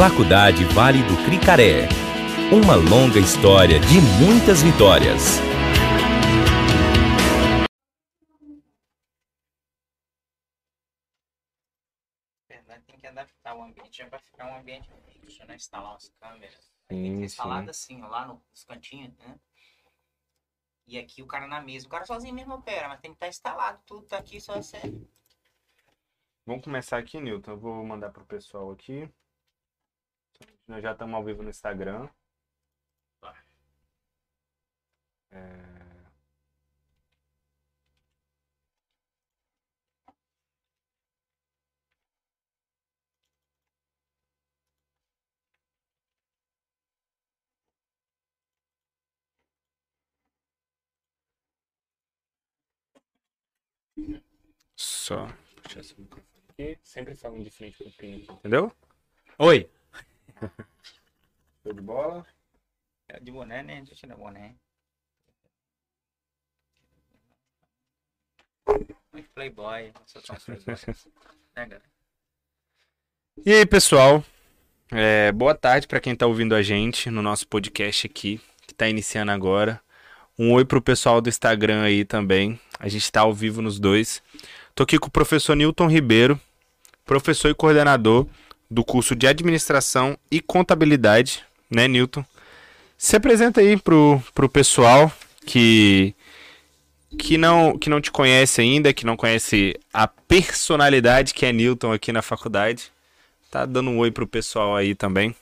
Faculdade Vale do Cricaré. Uma longa história de muitas vitórias. verdade, tem que adaptar o ambiente já para ficar um ambiente fixo, né? Instalar umas câmeras. Tem que instalado assim, lá no- nos cantinhos, né? E aqui o cara na mesa. O cara sozinho mesmo opera, mas tem que estar instalado. Tudo tá aqui, só você. Vamos começar aqui, Newton. Eu vou mandar pro pessoal aqui. Nós já estamos ao vivo no Instagram. Tá. É, Só puxar esse microfone aqui. Sempre falando de frente pro pino aqui, entendeu? Oi. Show de bola. É de boné, né? Deixa eu tirar boné. Muito playboy. playboy. né? E aí, pessoal? É, boa tarde para quem tá ouvindo a gente no nosso podcast aqui, que tá iniciando agora. Um oi pro pessoal do Instagram aí também. A gente tá ao vivo nos dois. Tô aqui com o professor Newton Ribeiro, professor e coordenador do curso de Administração e Contabilidade, né, Newton? Se apresenta aí pro, pro pessoal que que não que não te conhece ainda, que não conhece a personalidade que é Newton aqui na faculdade. Tá dando um oi pro pessoal aí também.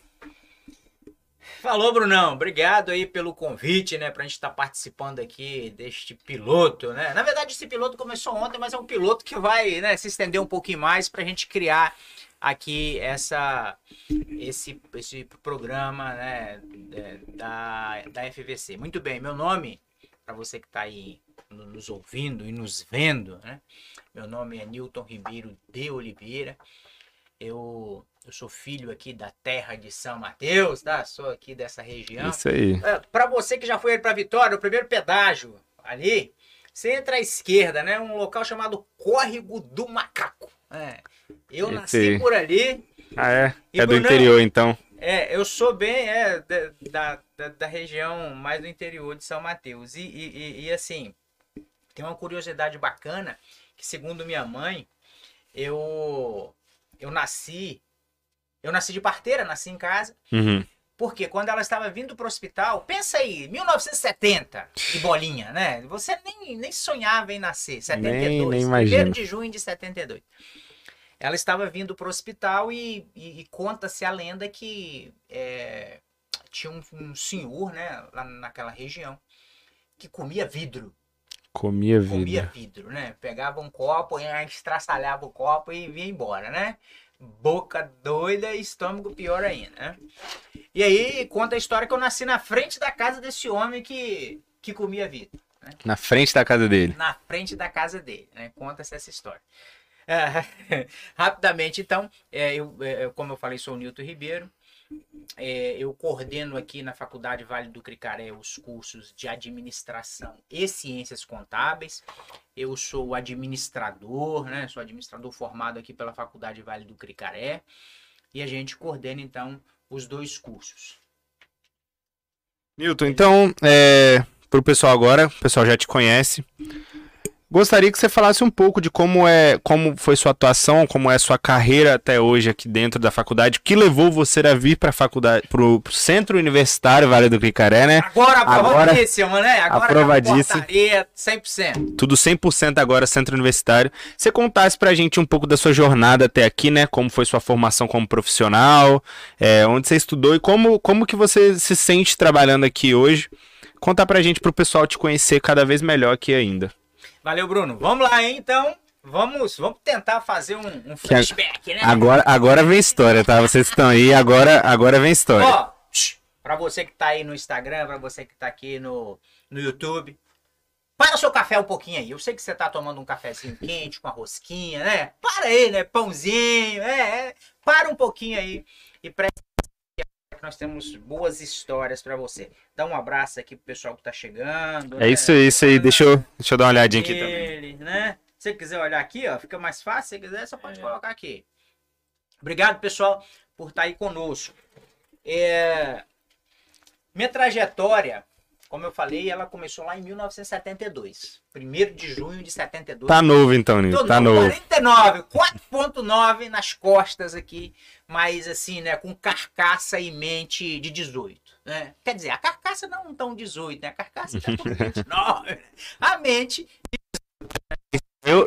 Falou, Brunão. Obrigado aí pelo convite, né? Pra gente estar participando aqui deste piloto, né? Na verdade, esse piloto começou ontem, mas é um piloto que vai né, se estender um pouquinho mais pra gente criar aqui essa, esse, esse programa né, é, da, da FVC. Muito bem, meu nome, para você que está aí no- nos ouvindo e nos vendo, né? Meu nome é Newton Ribeiro de Oliveira. Eu, eu sou filho aqui da terra de São Mateus, tá? Sou aqui dessa região. Isso aí. para você que já foi para Vitória, o primeiro pedágio ali, você entra à esquerda, né? Um local chamado Córrego do Macaco. É. Eu Esse nasci por ali. Ah, é? É do Brunão? interior, então. É, eu sou bem é, da, da, da, região mais do interior de São Mateus. E, e, e- e, assim, tem uma curiosidade bacana que, segundo minha mãe, eu, eu nasci. Eu nasci de parteira, nasci em casa. Uhum. Porque quando ela estava vindo para o hospital, pensa aí, 1970, de bolinha, né? Você nem, nem sonhava em nascer, 72, Nem- nem 1 imagino. de junho de 72. Ela estava vindo para o hospital e, e- e conta-se a lenda que é, tinha um, um senhor, né, lá naquela região, que comia vidro. Comia Comia vida. vidro, né? Pegava um copo, e estraçalhava o copo e vinha embora, né? Boca doida e estômago pior ainda, né? E aí conta a história que eu nasci na frente da casa desse homem que, que comia vidro. Na frente da casa dele. Na frente da casa dele, né? Conta-se essa história. É, rapidamente, então, é, eu, é, como eu falei, sou o Nilton Ribeiro. É, eu coordeno aqui na Faculdade Vale do Cricaré os cursos de Administração e Ciências Contábeis. Eu sou administrador, né? Sou administrador formado aqui pela Faculdade Vale do Cricaré. E a gente coordena, então, os dois cursos. Newton, então, é, pro pessoal agora, o pessoal já te conhece. Gostaria que você falasse um pouco de como é, como foi sua atuação, como é sua carreira até hoje aqui dentro da faculdade, o que levou você a vir para a faculdade, pro Centro Universitário Vale do Cricaré, né? Agora, aprovadíssimo, né? Agora aprovadíssimo. portaria 100%. Tudo 100% agora Centro Universitário. Você contasse pra gente um pouco da sua jornada até aqui, né? Como foi sua formação como profissional, é, onde você estudou e como, como que você se sente trabalhando aqui hoje. Contar pra gente pro pessoal te conhecer cada vez melhor aqui ainda. Valeu, Bruno. Vamos lá, hein, então. Vamos, vamos tentar fazer um, um flashback, né? Agora, agora vem história, tá? Vocês estão aí, agora, agora vem história. Ó, pra você que tá aí no Instagram, pra você que tá aqui no, no YouTube, para o seu café um pouquinho aí. Eu sei que você tá tomando um cafezinho quente com a rosquinha, né? Para aí, né? Pãozinho, é, é. Para um pouquinho aí e presta nós temos boas histórias pra você. Dá um abraço aqui pro pessoal que tá chegando. É né? isso aí, isso aí. Deixa eu, deixa eu dar uma olhadinha aqui também. Ele, né? Se você quiser olhar aqui, ó, fica mais fácil. Se você quiser, você pode colocar aqui. Obrigado, pessoal, por estar aí conosco. É, minha trajetória, como eu falei, ela começou lá em 1972. 1 de junho de 72. Tá novo então, Nil. Tá no novo. 49, 4.9 nas costas aqui, mas assim, né, com carcaça e mente de 18. Né? Quer dizer, a carcaça não tão 18, né? A carcaça tá com 29. né? A mente Eu,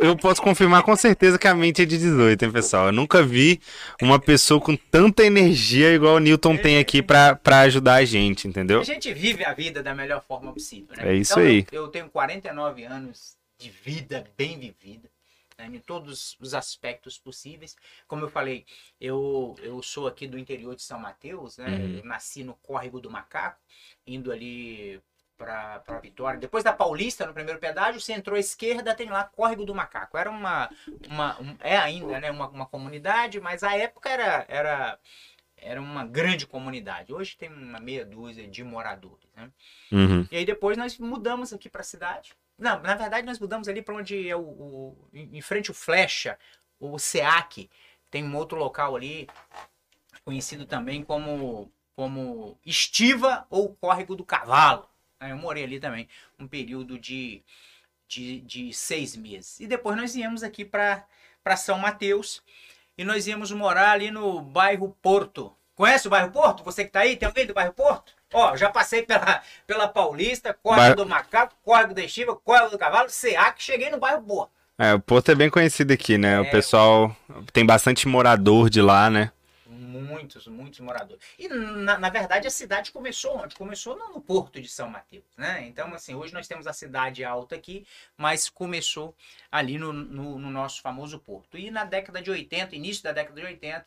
eu posso confirmar com certeza que a mente é de 18, hein, pessoal? Eu nunca vi uma pessoa com tanta energia igual o Newton tem aqui pra, pra ajudar a gente, entendeu? A gente vive a vida da melhor forma possível, né? É isso Então, aí. Eu, eu tenho 49 anos de vida bem vivida, né? em todos os aspectos possíveis. Como eu falei, eu, eu sou aqui do interior de São Mateus, né? Uhum. Nasci no Córrego do Macaco, indo ali para Vitória. Depois da Paulista, no primeiro pedágio, você entrou à esquerda, tem lá Córrego do Macaco. Era uma, uma um- é ainda, né, uma, uma comunidade, mas a época era era era uma grande comunidade. Hoje tem uma meia dúzia de moradores, né? Uhum. E aí depois nós mudamos aqui para a cidade. Não, na verdade nós mudamos ali para onde é o, o- em em frente o Flecha, o SEAC. Tem um outro local ali conhecido também como como Estiva ou Córrego do Cavalo. Eu morei ali também um período de, de, de seis meses. E depois nós viemos aqui para São Mateus e nós íamos morar ali no bairro Porto. Conhece o bairro Porto? Você que tá aí? Tem alguém do bairro Porto? Ó, já passei pela, pela Paulista, Córrego do Macaco, Córrego da Estiva, Córrego do Cavalo, SEAC, cheguei no bairro Porto. É, o Porto é bem conhecido aqui, né? É, o pessoal tem bastante morador de lá, né? Muitos, muitos moradores. E na, na verdade a cidade começou onde? Começou no, no Porto de São Mateus, né? Então, assim, hoje nós temos a cidade alta aqui, mas começou ali no, no, no nosso famoso Porto. E na década de 80, início da década de 80,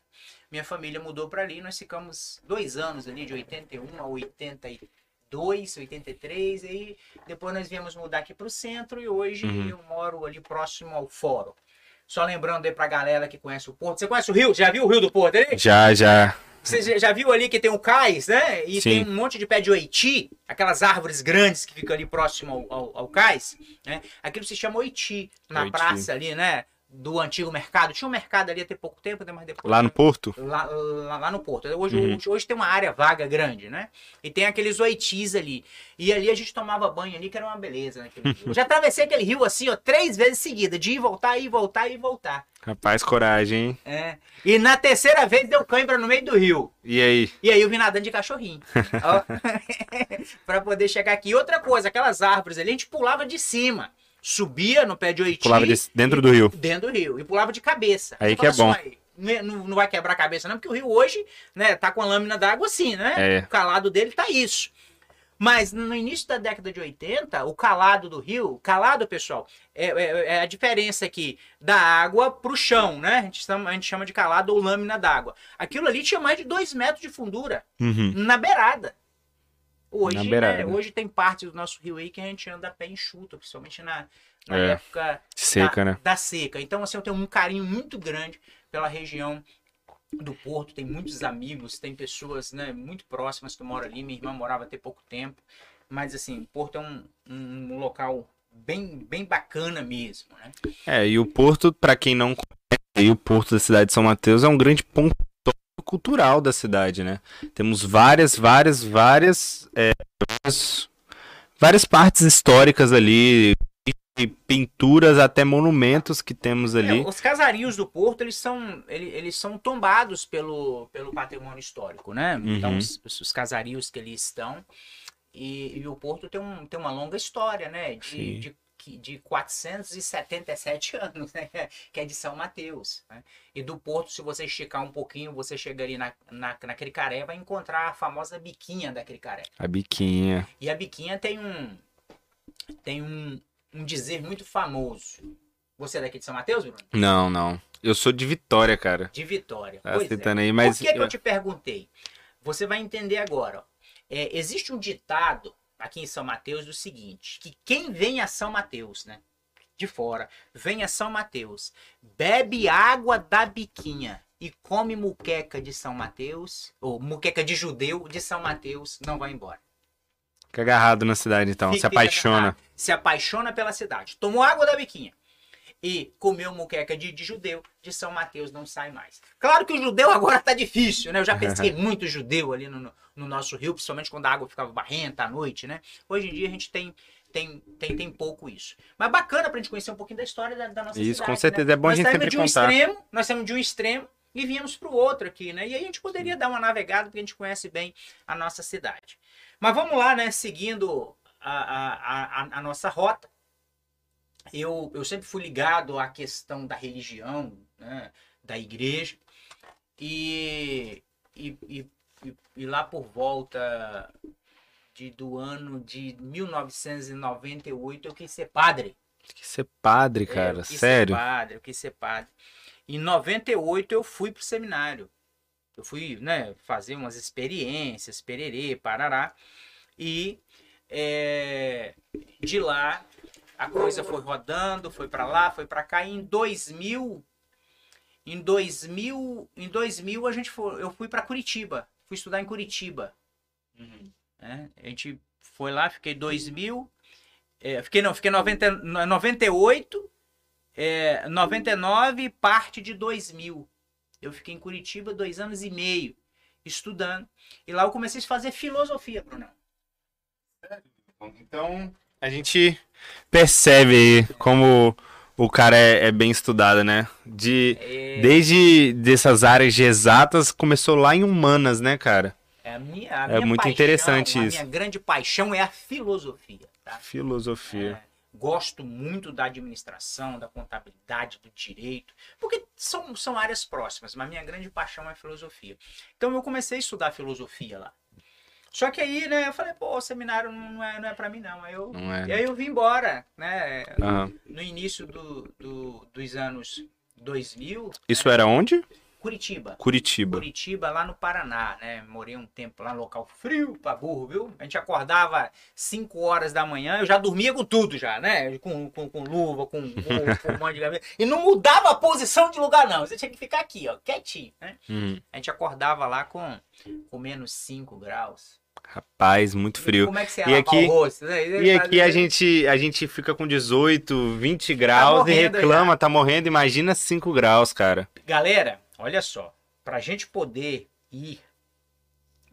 minha família mudou para ali, nós ficamos dois anos ali, de 81 a 82, 83, e aí depois nós viemos mudar aqui para o centro e hoje Uhum. eu moro ali próximo ao fórum. Só lembrando aí pra galera que conhece o Porto. Você conhece o Rio? Já viu o Rio do Porto ali? Já, já. Você já- viu ali que tem o cais, né? E Sim. tem um monte de pé de oiti, aquelas árvores grandes que ficam ali próximo ao, ao, ao cais, né? Aquilo se chama oiti, na Oiti. praça ali, né? Do antigo mercado. Tinha um mercado ali até pouco tempo, né? mas depois... Lá no Porto? Lá, lá, lá no Porto. Hoje, Uhum. hoje, tem uma área vaga grande, né? E tem aqueles oitis ali. E ali a gente tomava banho ali, que era uma beleza. Eu já atravessei aquele rio assim, ó, três vezes seguida, de ir voltar, ir voltar, ir voltar. Rapaz, coragem, hein? É. E na terceira vez deu cãibra no meio do rio. E aí? E aí eu vim nadando de cachorrinho. Ó. pra poder chegar aqui. E outra coisa, aquelas árvores ali, a gente pulava de cima. Subia no pé de oiti. Pulava desse- dentro do rio. Dentro do rio. E pulava de cabeça. Aí que é bom. assim, "Ué, Não, não vai quebrar a cabeça, não, porque o rio hoje, né, tá com a lâmina d'água assim, né? É. O calado dele tá isso. Mas no início da década de 80, o calado do rio, calado, pessoal, é, é- é a diferença aqui da água pro chão, né? A gente, chama, a gente chama de calado ou lâmina d'água. Aquilo ali tinha mais de 2 metros de fundura Uhum. na beirada. Hoje, né, né? hoje tem parte do nosso rio aí que a gente anda a pé enxuto, principalmente na, na É. época Seca, da, né? da seca. Então, assim, eu tenho um carinho muito grande pela região do Porto. Tem muitos amigos, tem pessoas né, muito próximas que moram ali. Minha irmã morava até pouco tempo. Mas, assim, o Porto é um, um local bem, bem bacana mesmo, né? É, e o Porto, pra quem não conhece, o Porto da cidade de São Mateus é um grande ponto cultural da cidade, né? Temos várias, várias, várias, é, várias, várias partes históricas ali, e pinturas até monumentos que temos ali. É, os casarios do Porto, eles são, ele- eles, são tombados pelo, pelo patrimônio histórico, né? Então, Uhum. os, os casarios que ali estão. E, e o Porto tem, um, tem uma longa história, né? De, de, que- de 477 anos, né? Que é de São Mateus. né? E do Porto, se você esticar um pouquinho, você chega ali na, na, na Cricaré, vai encontrar a famosa biquinha da Cricaré. A biquinha. E a biquinha tem um tem um, um dizer muito famoso. Você é daqui de São Mateus, Bruno? Não, não. Eu sou de Vitória, cara. De Vitória. Tá pois é. aí, mas. Por que, que eu te perguntei? Você vai entender agora. É, existe um ditado aqui em São Mateus do seguinte: que quem vem a São Mateus, né? De fora, vem a São Mateus, bebe água da biquinha e come muqueca de São Mateus, ou muqueca de judeu de São Mateus, não vai embora. Fica agarrado na cidade, então. Fica se apaixona. agarrado, Se apaixona pela cidade. Tomou água da biquinha. E comeu muqueca de, de judeu, de São Mateus não sai mais. Claro que o judeu agora tá difícil, né? Eu já pesquei muito judeu ali no, no nosso rio, principalmente quando a água ficava barrenta à noite, né? Hoje em dia a gente tem tem, tem, tem pouco isso. Mas bacana pra gente conhecer um pouquinho da história da, da nossa Isso, cidade. com certeza. né? É bom a nós gente saímos sempre de um contar. extremo, nós saímos de um extremo e viemos pro outro aqui, né? E aí a gente poderia dar uma navegada, porque a gente conhece bem a nossa cidade. Mas vamos lá, né? Seguindo a, a, a, a nossa rota. Eu, eu sempre fui ligado à questão da religião, né? da igreja. E, e, e, e- lá por volta de, do ano de 1998 eu quis ser padre. Que ser padre, É, cara. eu quis Sério. Ser padre, eu quis ser padre. Em 98 eu fui pro seminário. Eu fui, né, fazer umas experiências, pererê, parará. E é, de lá a coisa foi rodando, foi para lá, foi para cá. E em 2000, em 2000, em 2000 a gente foi, eu fui para Curitiba. Fui estudar em Curitiba. né? A gente foi lá, fiquei 2000, é, fiquei não, fiquei 90, 98, é, 99 parte de 2000. Eu fiquei em Curitiba dois anos e meio estudando. E lá eu comecei a fazer filosofia, Bruno. Então, a gente percebe aí como o cara é, é bem estudado, né? De, É, desde dessas áreas de exatas, começou lá em humanas, né, cara? é a minha, a é minha muito paixão, interessante a isso. minha grande paixão é a filosofia. Tá? Filosofia. É, gosto muito da administração, da contabilidade, do direito, porque são, são áreas próximas, mas minha grande paixão é a filosofia. Então eu comecei a estudar filosofia lá. Só que aí, né, eu falei, pô, o seminário não é, não é pra mim, não. Aí eu, Não é? E aí eu vim embora, né? Aham. No início do, do- dos anos 2000. Isso né, era onde? Curitiba. Curitiba. Curitiba, lá no Paraná, né? Morei um tempo lá no local frio pra burro, viu? A gente acordava 5 horas da manhã, eu já dormia com tudo já, né? Com, com, com luva, com, gorro, com um monte de gaveta. E não mudava a posição de lugar, não. Você tinha que ficar aqui, ó, quietinho, né? Uhum. A gente acordava lá com, com menos 5 graus. Rapaz, muito frio. Como é que você E aqui- rosto? né? E aqui a gente, a gente fica com 18, 20 graus e morrendo reclama, tá morrendo. Imagina 5 graus, cara. Galera, olha só, para a gente poder ir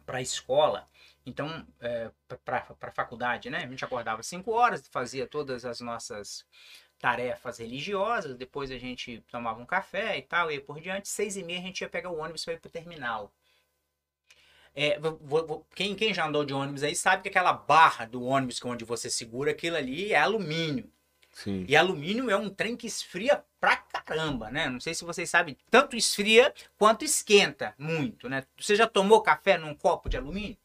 para a escola, então, é, para faculdade, né? A gente acordava 5 horas, fazia todas as nossas tarefas religiosas, depois a gente tomava um café e tal, e aí por diante, seis e meia a gente ia pegar o ônibus para ir para o terminal. É, quem, quem já andou de ônibus aí sabe que aquela barra do ônibus que é onde você segura, aquilo ali é alumínio. Sim. E alumínio é um trem que esfria pra caramba, né? Não sei se vocês sabem, tanto esfria quanto esquenta muito, né? Você já tomou café num copo de alumínio?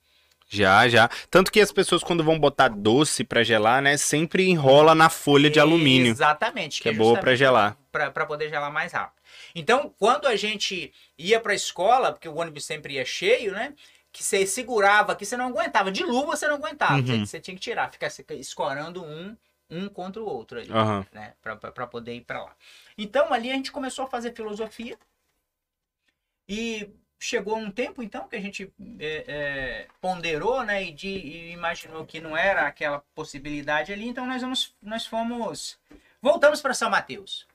Já, já. Tanto que as pessoas, quando vão botar doce pra gelar, né, sempre enrola na folha de alumínio, Exatamente. que é boa pra gelar. Para poder gelar mais rápido. Então, quando a gente ia pra escola, porque o ônibus sempre ia cheio, né? Que você segurava, que você não aguentava. De luva você não aguentava. Uhum. Você, você tinha que tirar, ficar escorando um, um contra o outro ali. Aham. né, para poder ir para lá. Então ali a gente começou a fazer filosofia e chegou um tempo então que a gente é, é, ponderou, né, e, de, e imaginou que não era aquela possibilidade ali. Então nós vamos, nós fomos, voltamos para São Mateus,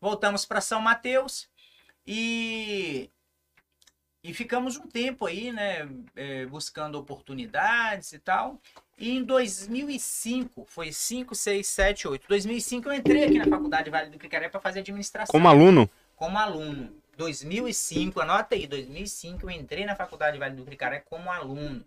voltamos para São Mateus e e ficamos um tempo aí, né, é, buscando oportunidades e tal. E em 2005, foi 5, 6, 7, 8. 2005 eu entrei aqui na Faculdade Vale do Cricaré para fazer administração. Como aluno? Como aluno. 2005, anota aí, 2005 eu entrei na Faculdade Vale do Cricaré como aluno.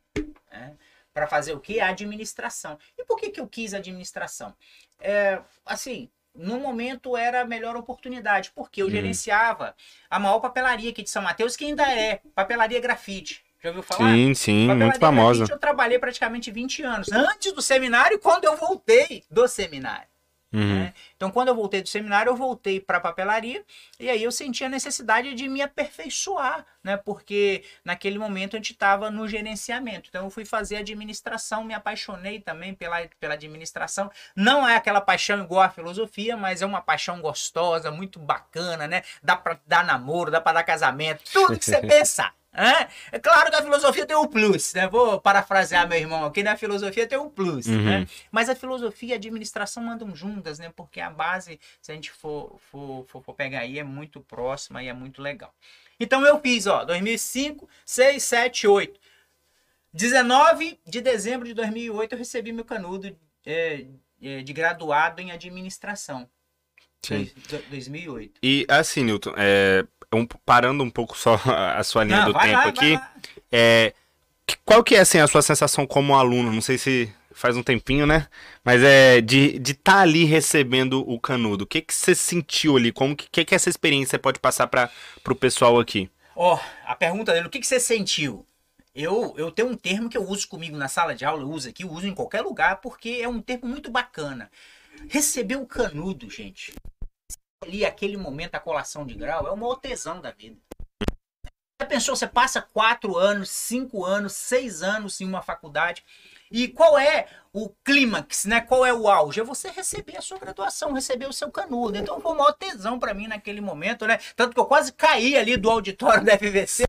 Né? Para fazer o que? Administração. E por que, que eu quis administração? É, assim, no momento era a melhor oportunidade, porque eu Uhum. gerenciava a maior papelaria aqui de São Mateus, que ainda é papelaria grafite. Já ouviu falar? Sim, sim, Papelaria muito famosa. grafite Eu trabalhei praticamente 20 anos, antes do seminário e quando eu voltei do seminário. Uhum. né? Então, quando eu voltei do seminário, eu voltei para a papelaria e aí eu senti a necessidade de me aperfeiçoar, né? Porque naquele momento a gente estava no gerenciamento. Então, eu fui fazer administração, me apaixonei também pela, pela administração. Não é aquela paixão igual a filosofia, mas é uma paixão gostosa, muito bacana, né? Dá para dar namoro, dá para dar casamento, tudo que você pensar. É, é claro que a filosofia tem um plus, né? Vou parafrasear meu irmão aqui, né? filosofia tem um plus, Uhum. né? Mas a filosofia e a administração andam juntas, né? Porque a base, se a gente for, for, for, for pegar aí, é muito próxima e é muito legal. Então eu fiz, ó, 2005, 6, 7, 8. 19 de dezembro de 2008 eu recebi meu canudo é, é, de graduado em administração. Sim. Dois- do- 2008. E assim, Newton, é, um- parando um pouco só a sua linha Não, do tempo lá, aqui, é, qual que é assim, a sua sensação como aluno? Não sei se faz um tempinho, né? Mas é de estar de tá ali recebendo o canudo. O que, que você sentiu ali? Como que, que, que essa experiência pode passar para o pessoal aqui? Ó, a pergunta dele, o que, que você sentiu? Eu, eu tenho um termo que eu uso comigo na sala de aula, eu uso aqui, eu uso em qualquer lugar, porque é um termo muito bacana. Receber o canudo, gente. Ali, aquele momento, a colação de grau, é o maior tesão da vida. Já pensou, você passa quatro anos, cinco anos, seis anos em uma faculdade, e qual é o clímax, né? Qual é o auge? É você receber a sua graduação, receber o seu canudo. Então foi o maior tesão pra mim naquele momento, né? Tanto que eu quase caí ali do auditório da FVC.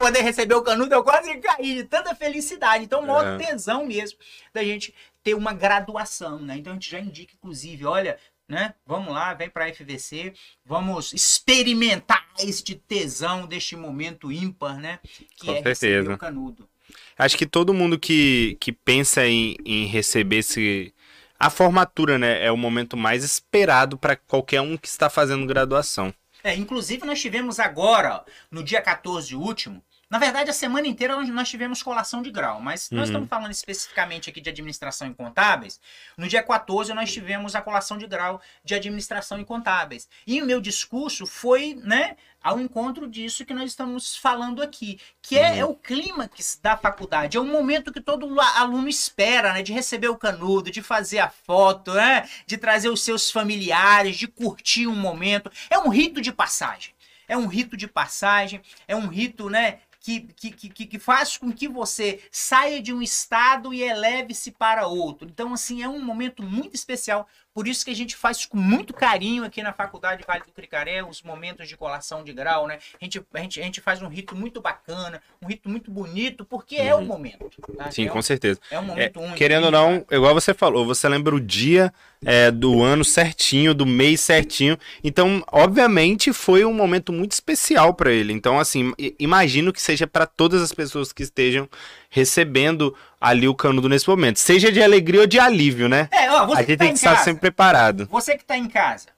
Poder receber o canudo, eu quase caí de tanta felicidade. Então, o maior É. tesão mesmo da gente ter uma graduação, né? Então a gente já indica, inclusive, olha, né? Vamos lá, vem pra FVC, vamos experimentar este tesão deste momento ímpar, né? Que Com é receber certeza. o canudo. Acho que todo mundo que, que pensa em, em receber esse. A formatura, né? É o momento mais esperado para qualquer um que está fazendo graduação. É, inclusive nós tivemos agora, no dia 14 último, na verdade a semana inteira nós, nós tivemos colação de grau, mas nós Uhum. estamos falando especificamente aqui de administração e contábeis. No dia 14 nós tivemos a colação de grau de administração e contábeis. E o meu discurso foi, né, ao encontro disso que nós estamos falando aqui, que é, Uhum. é o clímax da faculdade, é o momento que todo lu- aluno espera, né, de receber o canudo, de fazer a foto, né, de trazer os seus familiares, de curtir um momento. É um rito de passagem. É um rito de passagem, é um rito, né, que, que, que, que faz com que você saia de um estado e eleve-se para outro. Então, assim, é um momento muito especial. Por isso que a gente faz com muito carinho aqui na Faculdade Vale do Cricaré os momentos de colação de grau, né? A gente, a gente, a gente faz um rito muito bacana, um rito muito bonito, porque é o Uhum. momento. tá? Sim, é, com um, certeza. é um É, momento único. querendo ou não, igual você falou, você lembra o dia é, do ano certinho, do mês certinho. Então, obviamente, foi um momento muito especial para ele. Então, assim, imagino que seja para todas as pessoas que estejam recebendo ali o canudo nesse momento. Seja de alegria ou de alívio, né? É, ó, você A que gente tá tem em que estar casa, sempre preparado. Você que está em casa,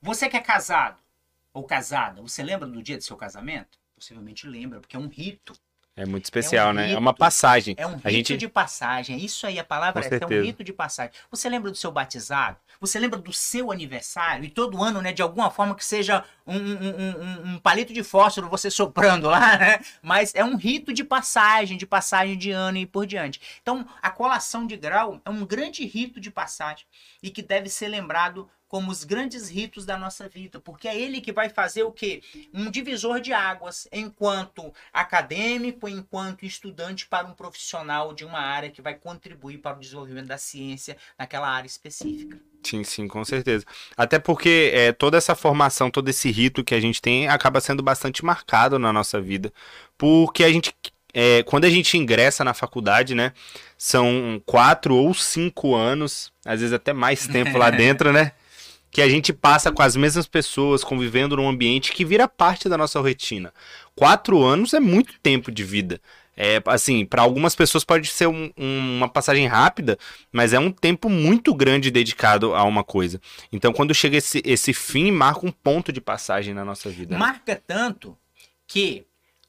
você que é casado ou casada, você lembra do dia do seu casamento? Possivelmente lembra, porque é um rito. É muito especial, né? É rito. uma passagem. É um rito a gente de passagem. É isso aí, a palavra Com é, é um certeza. rito de passagem. Você lembra do seu batizado? Você lembra do seu aniversário? E todo ano, né, de alguma forma que seja um, um, um- um- um palito de fósforo você soprando lá, né? Mas é um rito de passagem, de passagem de ano e por diante. Então, a colação de grau é um grande rito de passagem e que deve ser lembrado como os grandes ritos da nossa vida, porque é ele que vai fazer o quê? Um divisor de águas enquanto acadêmico, enquanto estudante para um profissional de uma área que vai contribuir para o desenvolvimento da ciência naquela área específica. Sim, sim, com certeza. Até porque é, toda essa formação, todo esse rito que a gente tem acaba sendo bastante marcado na nossa vida. Porque a gente, é, quando a gente ingressa na faculdade, né? São quatro ou cinco anos, às vezes até mais tempo lá dentro, né? Que a gente passa com as mesmas pessoas, convivendo num ambiente que vira parte da nossa rotina. Quatro anos é muito tempo de vida. É, assim, para algumas pessoas pode ser um- um- uma passagem rápida, mas é um tempo muito grande dedicado a uma coisa. Então, quando chega esse, esse fim, marca um ponto de passagem na nossa vida. né? Marca tanto que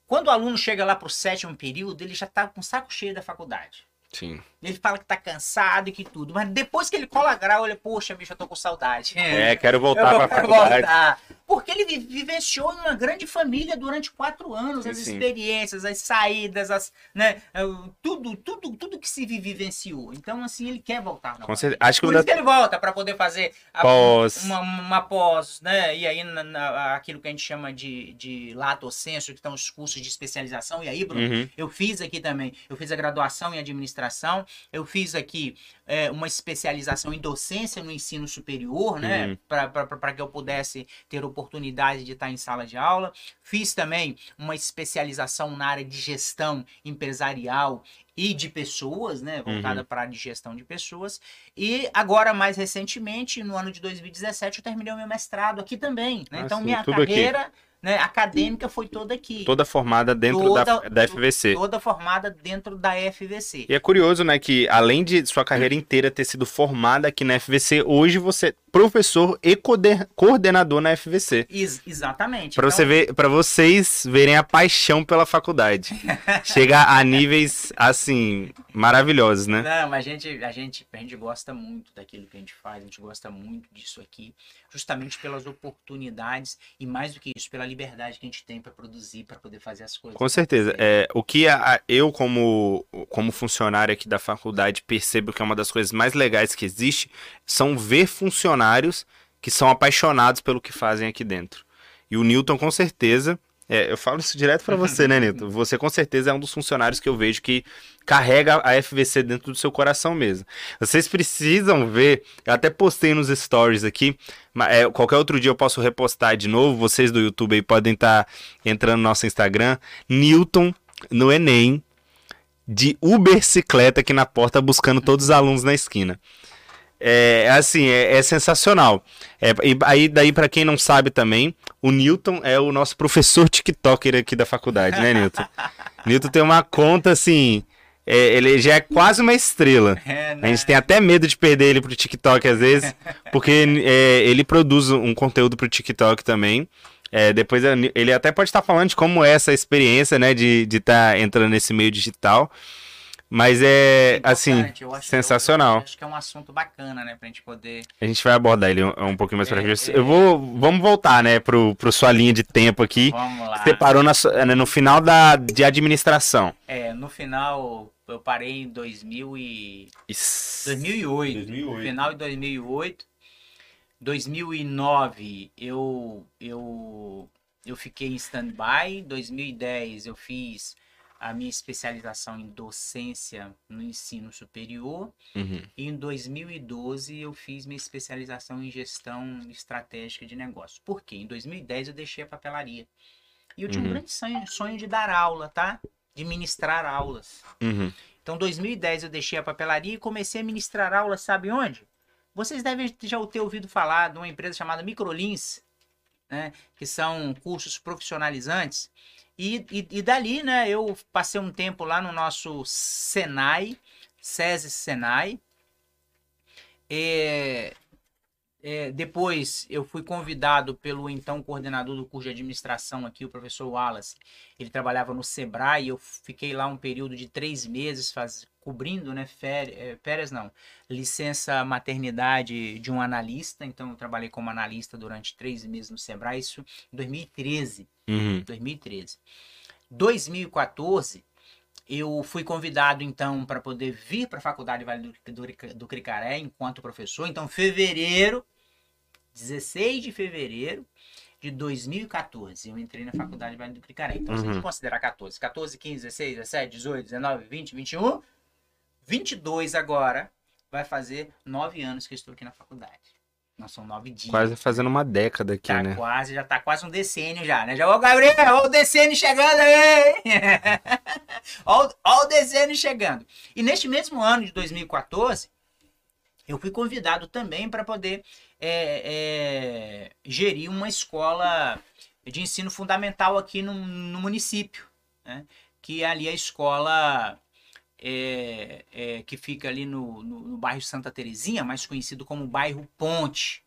quando o aluno chega lá para o sétimo período, ele já está com o saco cheio da faculdade. Sim. Ele fala que tá cansado e que tudo, mas depois que ele cola grau, ele, poxa, bicho, eu tô com saudade. É, quero Eu voltar vou pra faculdade. voltar. Porque ele vi- vivenciou em uma grande família durante quatro anos, Sim, as sim. experiências, as saídas, as, né, eh, tudo, tudo, tudo que se vi- vivenciou. Então, assim, ele quer voltar. Com certeza. Acho que Por isso que ele volta para poder fazer a- Pós. uma, uma pós, né? E aí na, na- aquilo que a gente chama de, de lato senso, que estão os cursos de especialização. E aí, Bruno, Uhum. eu fiz aqui também. Eu fiz a graduação em administração administração. Eu fiz aqui é, uma especialização em docência no ensino superior, né? Uhum. Para que eu pudesse ter oportunidade de estar em sala de aula. Fiz também uma especialização na área de gestão empresarial e de pessoas, né? Voltada Uhum. para a gestão de pessoas. E agora, mais recentemente, no ano de 2017, eu terminei o meu mestrado aqui também. Né? Ah, então, sim, minha tudo aqui. Né, acadêmica foi toda aqui. Toda formada dentro da, Toda- da FVC. Toda formada dentro da FVC. E é curioso, né, que além de sua carreira inteira ter sido formada aqui na FVC, hoje você professor e coorden- coordenador na FVC. Ex- exatamente. Pra Então, você ver, para vocês verem a paixão pela faculdade. Chega a níveis assim maravilhosos, né? Não, mas a gente, a, gente, a gente gosta muito daquilo que a gente faz, a gente gosta muito disso aqui, justamente pelas oportunidades e mais do que isso, pela liberdade que a gente tem para produzir, para poder fazer as coisas. Com certeza. É, o que a- eu, como, como funcionário aqui da faculdade, percebo que é uma das coisas mais legais que existe são ver funcionários que são apaixonados pelo que fazem aqui dentro. E o Newton, com certeza. é, eu falo isso direto pra você, né, Newton? Você com certeza é um dos funcionários que eu vejo que carrega a FVC dentro do seu coração mesmo. Vocês precisam ver, eu até postei nos stories aqui, mas, é, qualquer outro dia eu posso repostar de novo. Vocês do YouTube aí podem estar entrando no nosso Instagram. Newton no Enem, de Ubercicleta aqui na porta, buscando todos os alunos na esquina. É assim, é, é sensacional. É, e aí, daí, pra quem não sabe também, o Newton é o nosso professor TikToker aqui da faculdade, né, Newton? Newton tem uma conta assim. é, ele já é quase uma estrela. É, A né? gente tem até medo de perder ele pro TikTok às vezes, porque é, ele produz um conteúdo pro TikTok também. É, depois ele até pode estar falando de como é essa experiência, né, de estar entrando nesse meio digital. Mas é, assim, eu acho- sensacional. Eu, acho que é um assunto bacana, né, pra gente poder. A gente vai abordar ele um, um pouquinho mais pra É, frente. é. Eu vou, vamos voltar, né, pro, pro sua linha de tempo aqui. Vamos lá. Você parou na né, no final da, de administração. É, no final, eu parei em 2000 e... Isso. 2008. 2008. Final de 2008. 2009 eu eu eu fiquei em stand-by. 2010 eu fiz a minha especialização em docência no ensino superior. Uhum. E em 2012 eu fiz minha especialização em gestão estratégica de negócios. Por quê? Em 2010 eu deixei a papelaria. E eu tinha Uhum. um grande sonho, sonho de dar aula, tá? De ministrar aulas. Uhum. Então, em 2010 eu deixei a papelaria e comecei a ministrar aulas, sabe onde? Vocês devem já ter ouvido falar de uma empresa chamada Microlins, né? Que são cursos profissionalizantes. E, e, e dali, né, eu passei um tempo lá no nosso Senai, SESI Senai. É, é, depois eu fui convidado pelo então coordenador do curso de administração aqui, o professor Wallace. Ele trabalhava no Sebrae, eu fiquei lá um período de três meses faz, cobrindo, né, férias, é, férias não, licença maternidade de um analista. Então eu trabalhei como analista durante três meses no Sebrae, isso em 2013. Uhum. 2013. 2014, eu fui convidado então para poder vir para a Faculdade Vale do, do, do Cricaré enquanto professor. Então, fevereiro, 16 de fevereiro de 2014, eu entrei na Faculdade Vale do Cricaré. Então, se a Uhum. gente considerar 14, 14, 15, 16, 17, 18, 19, 20, 21, 22 agora, vai fazer nove anos que eu estou aqui na faculdade. Não são nove dias. Quase fazendo uma década aqui, Tá né? quase, já tá quase um decênio já, né? Já, ô Gabriel, ó o decênio chegando aí! ó, o- ó o decênio chegando. E neste mesmo ano de 2014, eu fui convidado também para poder é, é, gerir uma escola de ensino fundamental aqui no, no município, né? Que é ali a escola é, é, que fica ali no, no, no bairro Santa Terezinha, mais conhecido como bairro Ponte.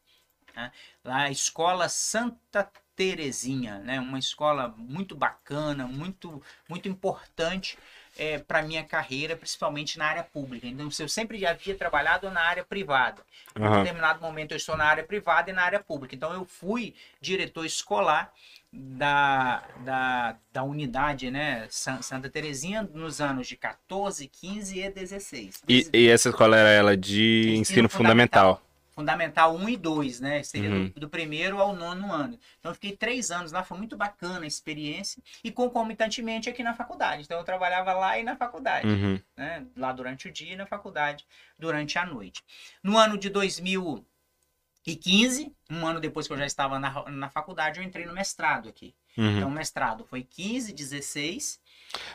né? Lá a Escola Santa Terezinha, né? uma escola muito bacana, muito, muito importante é, para minha carreira, principalmente na área pública. Então, eu sempre já havia trabalhado na área privada. Em determinado momento eu estou na área privada e na área pública. Então eu fui diretor escolar da, da, da unidade, né, San- Santa Terezinha, nos anos de 14, 15 e 16. E, e essa escola era ela de ensino, Ensino fundamental. Fundamental 1 e 2, né? Seria Uhum. do, do primeiro ao nono ano. Então eu fiquei três anos lá, foi muito bacana a experiência. E concomitantemente aqui na faculdade. Então eu trabalhava lá e na faculdade Uhum. né? Lá durante o dia e na faculdade durante a noite. No ano de 2015, um ano depois que eu já estava na, na faculdade, eu entrei no mestrado aqui. Uhum. Então, o mestrado foi 15, 16.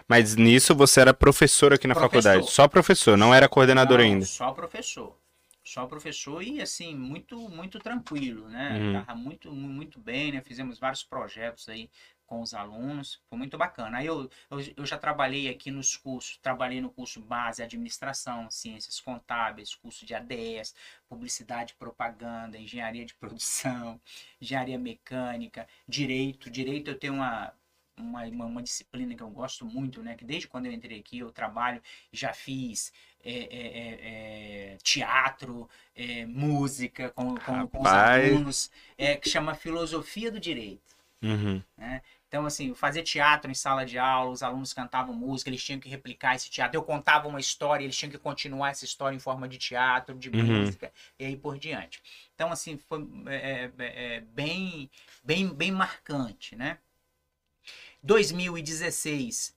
Mas nisso você era professor aqui na Professor. faculdade. Só professor, não era coordenador Não, ainda. Só professor. Só professor e assim, muito, muito tranquilo, né? Uhum. Tava muito, mu- muito bem, né? Fizemos vários projetos aí com os alunos, foi muito bacana. Aí eu, eu, eu já trabalhei aqui nos cursos, trabalhei no curso base administração, ciências contábeis, curso de ADS, publicidade e propaganda, engenharia de produção, engenharia mecânica, direito. Direito eu tenho uma, uma, uma, uma disciplina que eu gosto muito, né? Que desde quando eu entrei aqui eu trabalho, já fiz é, é, é, é, teatro, é, música com, com, com os alunos, é, que chama filosofia do direito. Uhum. Então, assim, fazer teatro em sala de aula, os alunos cantavam música, eles tinham que replicar esse teatro. Eu contava uma história, eles tinham que continuar essa história em forma de teatro, de Uhum. música, e aí por diante. Então, assim, foi é, é, é, bem, bem, bem marcante, né? 2016.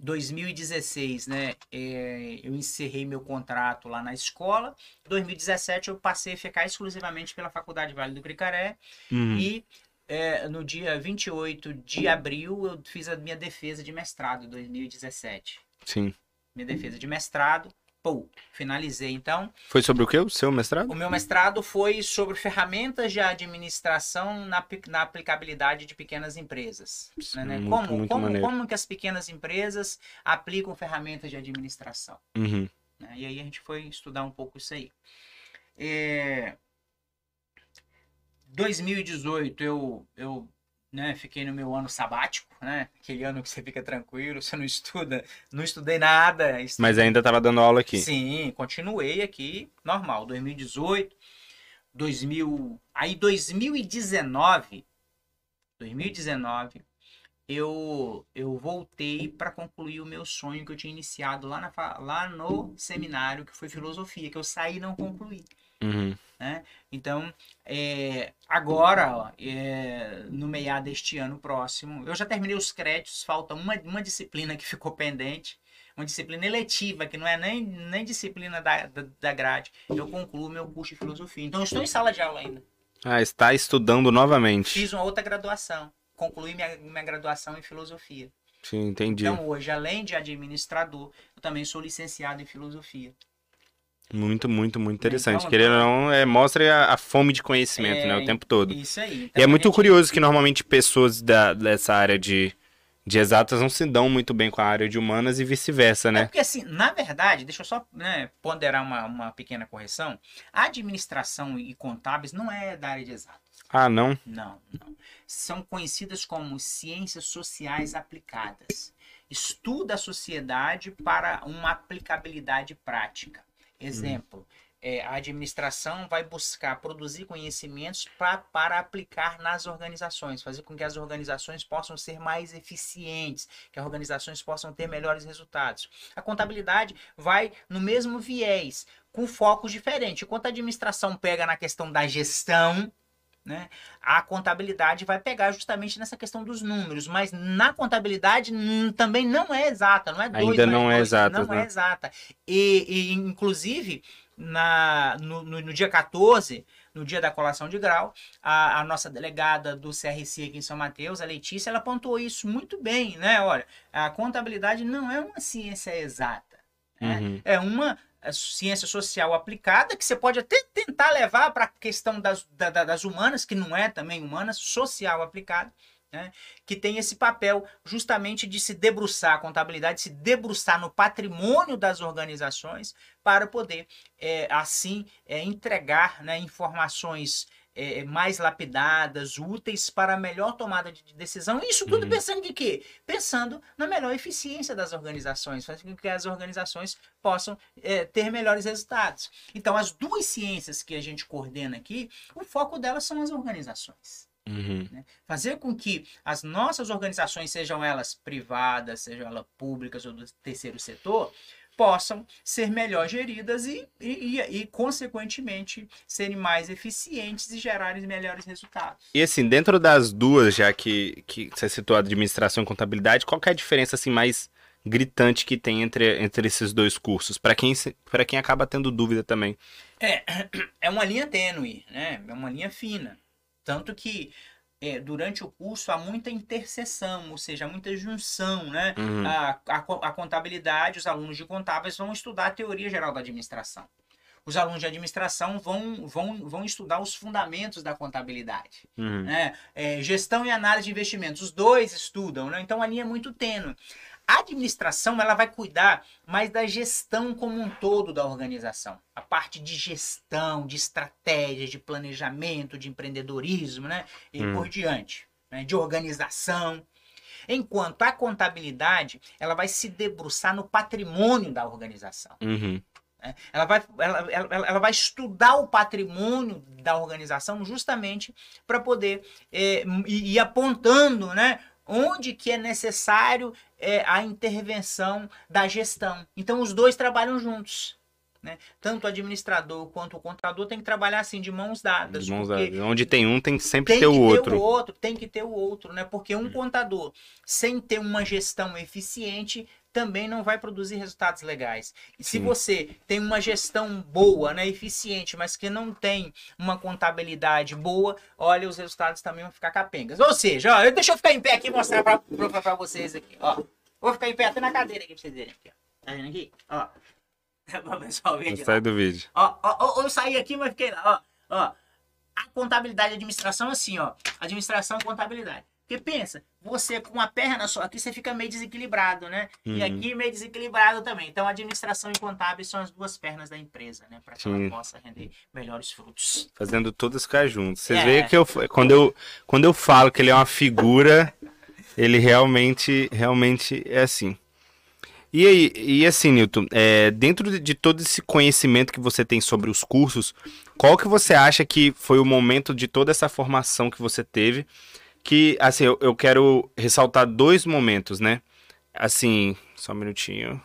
2016, né? é, eu encerrei meu contrato lá na escola. 2017 eu passei a ficar exclusivamente pela Faculdade Vale do Cricaré. Uhum. E é, no dia 28 de abril eu fiz a minha defesa de mestrado em 2017. Sim. Minha defesa de mestrado, pô, finalizei então. Foi sobre o que? O seu mestrado? O meu mestrado foi sobre ferramentas de administração na, na aplicabilidade de pequenas empresas. né, né? Muito, como, muito como, maneiro. como que as pequenas empresas aplicam ferramentas de administração. Uhum. né? E aí a gente foi estudar um pouco isso aí. É... 2018 eu, eu né, fiquei no meu ano sabático, né? Aquele ano que você fica tranquilo, você não estuda, não estudei nada. estu- Mas ainda tava dando aula aqui. Sim, continuei aqui, normal. 2018, 2000, aí 2019, 2019, eu eu voltei para concluir o meu sonho que eu tinha iniciado lá, na, lá no seminário, que foi filosofia, que eu saí e não concluí. Uhum. Então, é, agora, ó, é, no meia deste ano próximo, eu já terminei os créditos, falta uma, uma disciplina que ficou pendente, uma disciplina eletiva, que não é nem, nem disciplina da, da, da grade. Eu concluo meu curso de filosofia. Então, estou em sala de aula ainda. Ah, está estudando novamente. Fiz uma outra graduação. Concluí minha, minha graduação em filosofia. Sim, entendi. Então, hoje, além de administrador, eu também sou licenciado em filosofia. Muito, muito, muito interessante. Então, Querendo ou não, é, mostra a, a fome de conhecimento, É, né? O tempo todo. Isso aí. E Então, é muito gente- curioso que normalmente pessoas da, dessa área de, de exatas não se dão muito bem com a área de humanas e vice-versa, É né? porque assim, na verdade, deixa eu só né, ponderar uma, uma pequena correção. A administração e contábeis não é da área de exatas. Ah, não? Não, não. São conhecidas como ciências sociais aplicadas. Estuda a sociedade para uma aplicabilidade prática. Exemplo, é, a administração vai buscar produzir conhecimentos pra, para aplicar nas organizações, fazer com que as organizações possam ser mais eficientes, que as organizações possam ter melhores resultados. A contabilidade vai no mesmo viés, com focos diferentes. Enquanto a administração pega na questão da gestão, né, a contabilidade vai pegar justamente nessa questão dos números, mas na contabilidade também não é exata, não é dois Ainda mais não é exata, não né? é exata. E, e, inclusive na, no, no, no dia 14, no dia da colação de grau, a, a nossa delegada do CRC aqui em São Mateus, a Letícia, ela pontuou isso muito bem, né? Olha, a contabilidade não é uma ciência exata, né? Uhum. é uma é, ciência social aplicada que você pode até tentar levar para a questão das, da- da- das humanas, que não é também humana, social aplicada, né? que tem esse papel justamente de se debruçar, a contabilidade se debruçar no patrimônio das organizações para poder, é, assim, é, entregar né, informações é, mais lapidadas, úteis para a melhor tomada de decisão. Isso tudo Uhum. pensando em quê? Pensando na melhor eficiência das organizações, fazendo com que as organizações possam é, ter melhores resultados. Então, as duas ciências que a gente coordena aqui, o foco delas são as organizações Uhum. fazer com que as nossas organizações, sejam elas privadas, sejam elas públicas ou do terceiro setor, possam ser melhor geridas e, e, e, e, consequentemente, serem mais eficientes e gerarem melhores resultados. E assim, dentro das duas, já que, que você citou administração e contabilidade, qual é a diferença assim mais gritante que tem entre, entre esses dois cursos? Para quem, quem acaba tendo dúvida também. É, é uma linha tênue, né? É uma linha fina. Tanto que é, durante o curso há muita interseção, ou seja, muita junção, né? Uhum. A, a, a, contabilidade, os alunos de contábeis vão estudar a teoria geral da administração. Os alunos de administração vão, vão, vão estudar os fundamentos da contabilidade. Uhum. Né? É, gestão e análise de investimentos. Os dois estudam, né? Então a linha é muito tênue. A administração ela vai cuidar mais da gestão como um todo da organização. A parte de gestão, de estratégia, de planejamento, de empreendedorismo, né? E hum. por diante. Né? De organização. Enquanto a contabilidade, ela vai se debruçar no patrimônio da organização. Uhum. Né? Ela, vai, ela, ela, ela, vai estudar o patrimônio da organização justamente para poder é, ir, ir apontando né, onde que é necessário é, a intervenção da gestão. Então os dois trabalham juntos. Né? Tanto o administrador quanto o contador tem que trabalhar assim de mãos dadas. De mãos dadas. Onde tem um, tem que sempre tem ter que o outro. o outro. Tem que ter o outro, né? Porque um hum. contador, sem ter uma gestão eficiente, também não vai produzir resultados legais. E se você tem uma gestão boa, né, eficiente, mas que não tem uma contabilidade boa, olha, os resultados também vão ficar capengas. Ou seja, ó, deixa eu ficar em pé aqui e mostrar para vocês aqui, ó. Vou ficar em pé até na cadeira aqui para vocês verem aqui, ó. Tá vendo aqui? Ó. Pra pessoal ver Sai do vídeo. Ó, ó, ó, eu saí aqui, mas fiquei lá, ó. Ó. A contabilidade e administração assim, ó. Administração e contabilidade. Porque pensa, você com uma perna só aqui, você fica meio desequilibrado, né? Uhum. E aqui meio desequilibrado também. Então, administração e contábil são as duas pernas da empresa, né? Para que Sim. ela possa render melhores frutos. Fazendo todas ficar juntos. Vocês é. veem que eu, quando, eu, quando eu falo que ele é uma figura, ele realmente, realmente é assim. E, aí, e assim, Newton, é, dentro de todo esse conhecimento que você tem sobre os cursos, qual que você acha que foi o momento de toda essa formação que você teve que, assim, eu, eu quero ressaltar dois momentos, né? Assim, só um minutinho.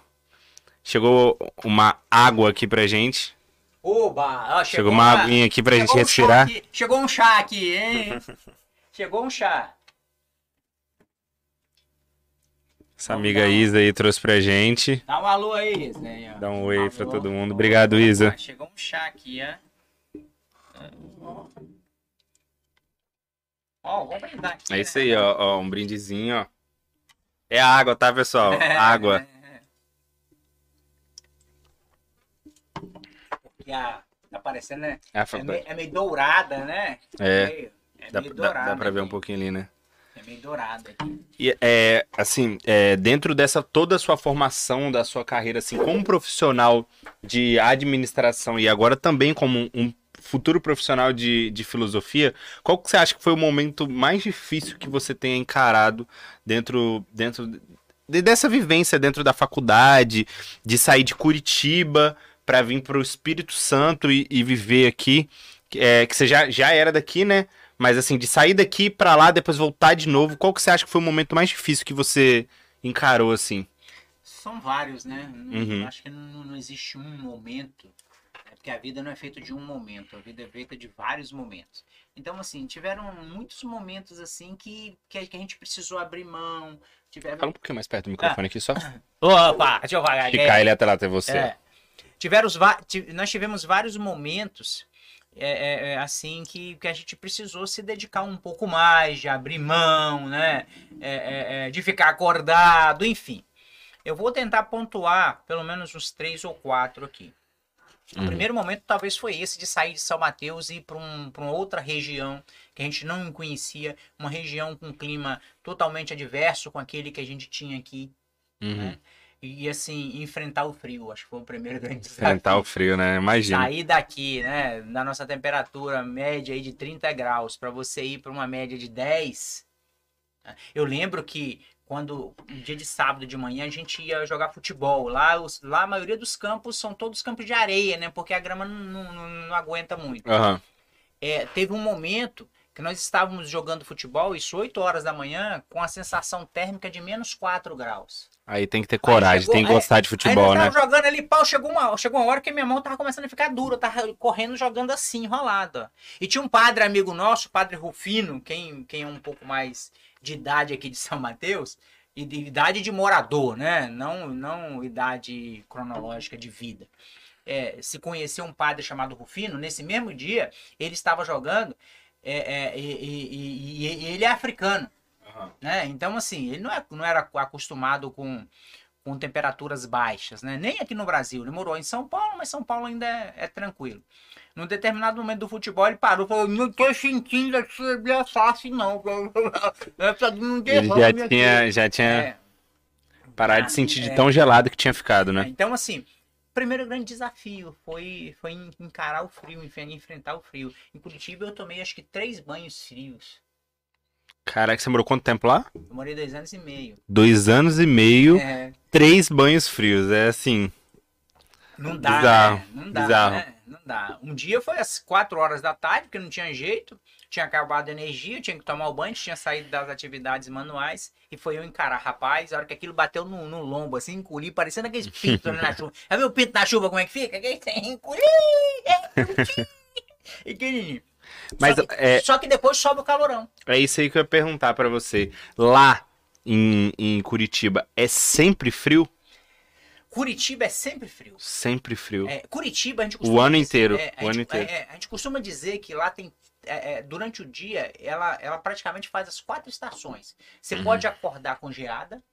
Chegou uma água aqui pra gente. Oba! Ó, chegou, chegou uma aguinha aqui pra gente um respirar. Chegou um chá aqui, hein? chegou um chá. Essa amiga Isa aí trouxe pra gente. Dá um alô aí, Isa. Né? Dá um oi pra todo mundo. Obrigado, Isa. Chegou um chá aqui, ó. Ó, vamos brindar aqui. É isso aí, ó, ó, um brindezinho, ó. É água, tá, pessoal? água. Porque a, tá parecendo, né? É, é, meio, é meio dourada, né? É. Meio, é dá, meio dourada. Dá, dá pra ver um pouquinho ali, né? É meio dourada aqui. E, é, assim, é, dentro dessa toda a sua formação, da sua carreira, assim, como profissional de administração e agora também como um futuro profissional de, de filosofia, qual que você acha que foi o momento mais difícil que você tenha encarado dentro, dentro de, dessa vivência dentro da faculdade, de sair de Curitiba para vir para o Espírito Santo e, e viver aqui, é, que você já, já era daqui, né? Mas assim, de sair daqui para lá, depois voltar de novo, qual que você acha que foi o momento mais difícil que você encarou assim? São vários, né? Uhum. Acho que não, não existe um momento porque a vida não é feita de um momento, a vida é feita de vários momentos. Então, assim, tiveram muitos momentos assim que, que a gente precisou abrir mão. Tiveram... Fala um pouquinho mais perto do microfone ah. aqui só. Opa, deixa eu falar. Ficar ele até lá até você. É. Tiveram, nós tivemos vários momentos é, é, é, assim que, que a gente precisou se dedicar um pouco mais, de abrir mão, né? É, é, é de ficar acordado, enfim. Eu vou tentar pontuar pelo menos uns três ou quatro aqui. O uhum. primeiro momento talvez foi esse de sair de São Mateus e ir para um, uma outra região que a gente não conhecia, uma região com um clima totalmente adverso com aquele que a gente tinha aqui. Uhum. Né? E assim, enfrentar o frio, acho que foi o primeiro grande desafio. Enfrentar o frio, né? Imagina. Sair daqui, né, da nossa temperatura média aí de 30 graus, para você ir para uma média de 10. Né? Eu lembro que quando dia de sábado de manhã a gente ia jogar futebol. Lá, os, lá a maioria dos campos são todos campos de areia, né? Porque a grama não, não, não aguenta muito. Uhum. É, teve um momento que nós estávamos jogando futebol, isso 8 horas da manhã, com a sensação térmica de menos 4 graus. Aí tem que ter coragem, chegou- tem que aí- gostar de futebol, Aí né? jogando ali, pau, chegou uma, chegou uma hora que minha mão tava começando a ficar dura, eu tava correndo, jogando assim, enrolado. ó. E tinha um padre amigo nosso, o padre Rufino, quem, quem é um pouco mais de idade aqui de São Mateus, e de idade de morador, né? Não, não idade cronológica de vida. É, se conheceu um padre chamado Rufino, nesse mesmo dia, ele estava jogando, é, é, e, e- e- ele é africano né? Então, assim, ele não, é, não era acostumado com, com temperaturas baixas, né? Nem aqui no Brasil. Ele morou em São Paulo, mas São Paulo ainda é, é tranquilo. Num determinado momento do futebol, ele parou e falou: Não tô sentindo aqui minha face, não. Não Ele já aqui." tinha, já tinha É, parado de sentir de é. tão gelado que tinha ficado, né? Então, assim, o primeiro grande desafio foi, foi en- encarar o frio, enf- enfrentar o frio. Em Curitiba, eu tomei acho que três banhos frios. Caraca, você morou quanto tempo lá? Eu morei dois anos e meio. Dois anos e meio, É, três banhos frios. É assim. Não dá, Bizarro, né? Não dá, bizarro. né? Não dá. Um dia foi às 4 horas da tarde, porque não tinha jeito. Tinha acabado a energia, tinha que tomar o banho, tinha saído das atividades manuais. E foi eu encarar. Rapaz, a hora que aquilo bateu no, no lombo, assim, encolhi, parecendo aqueles pintos né, na chuva. Já viu o pinto na chuva como é que fica? Encolhi, é. E pequenininho. Mas só, que, é, só que depois sobe o calorão. é isso aí que eu ia perguntar pra você. Lá em, em Curitiba, é sempre frio? Curitiba é sempre frio. Sempre frio. É, Curitiba, a gente O ano dizer- inteiro, é, o ano gente- inteiro. é, é, a gente costuma dizer que lá tem. é, é, durante o dia, ela, ela praticamente faz as quatro estações. Você Uhum. pode acordar com geada,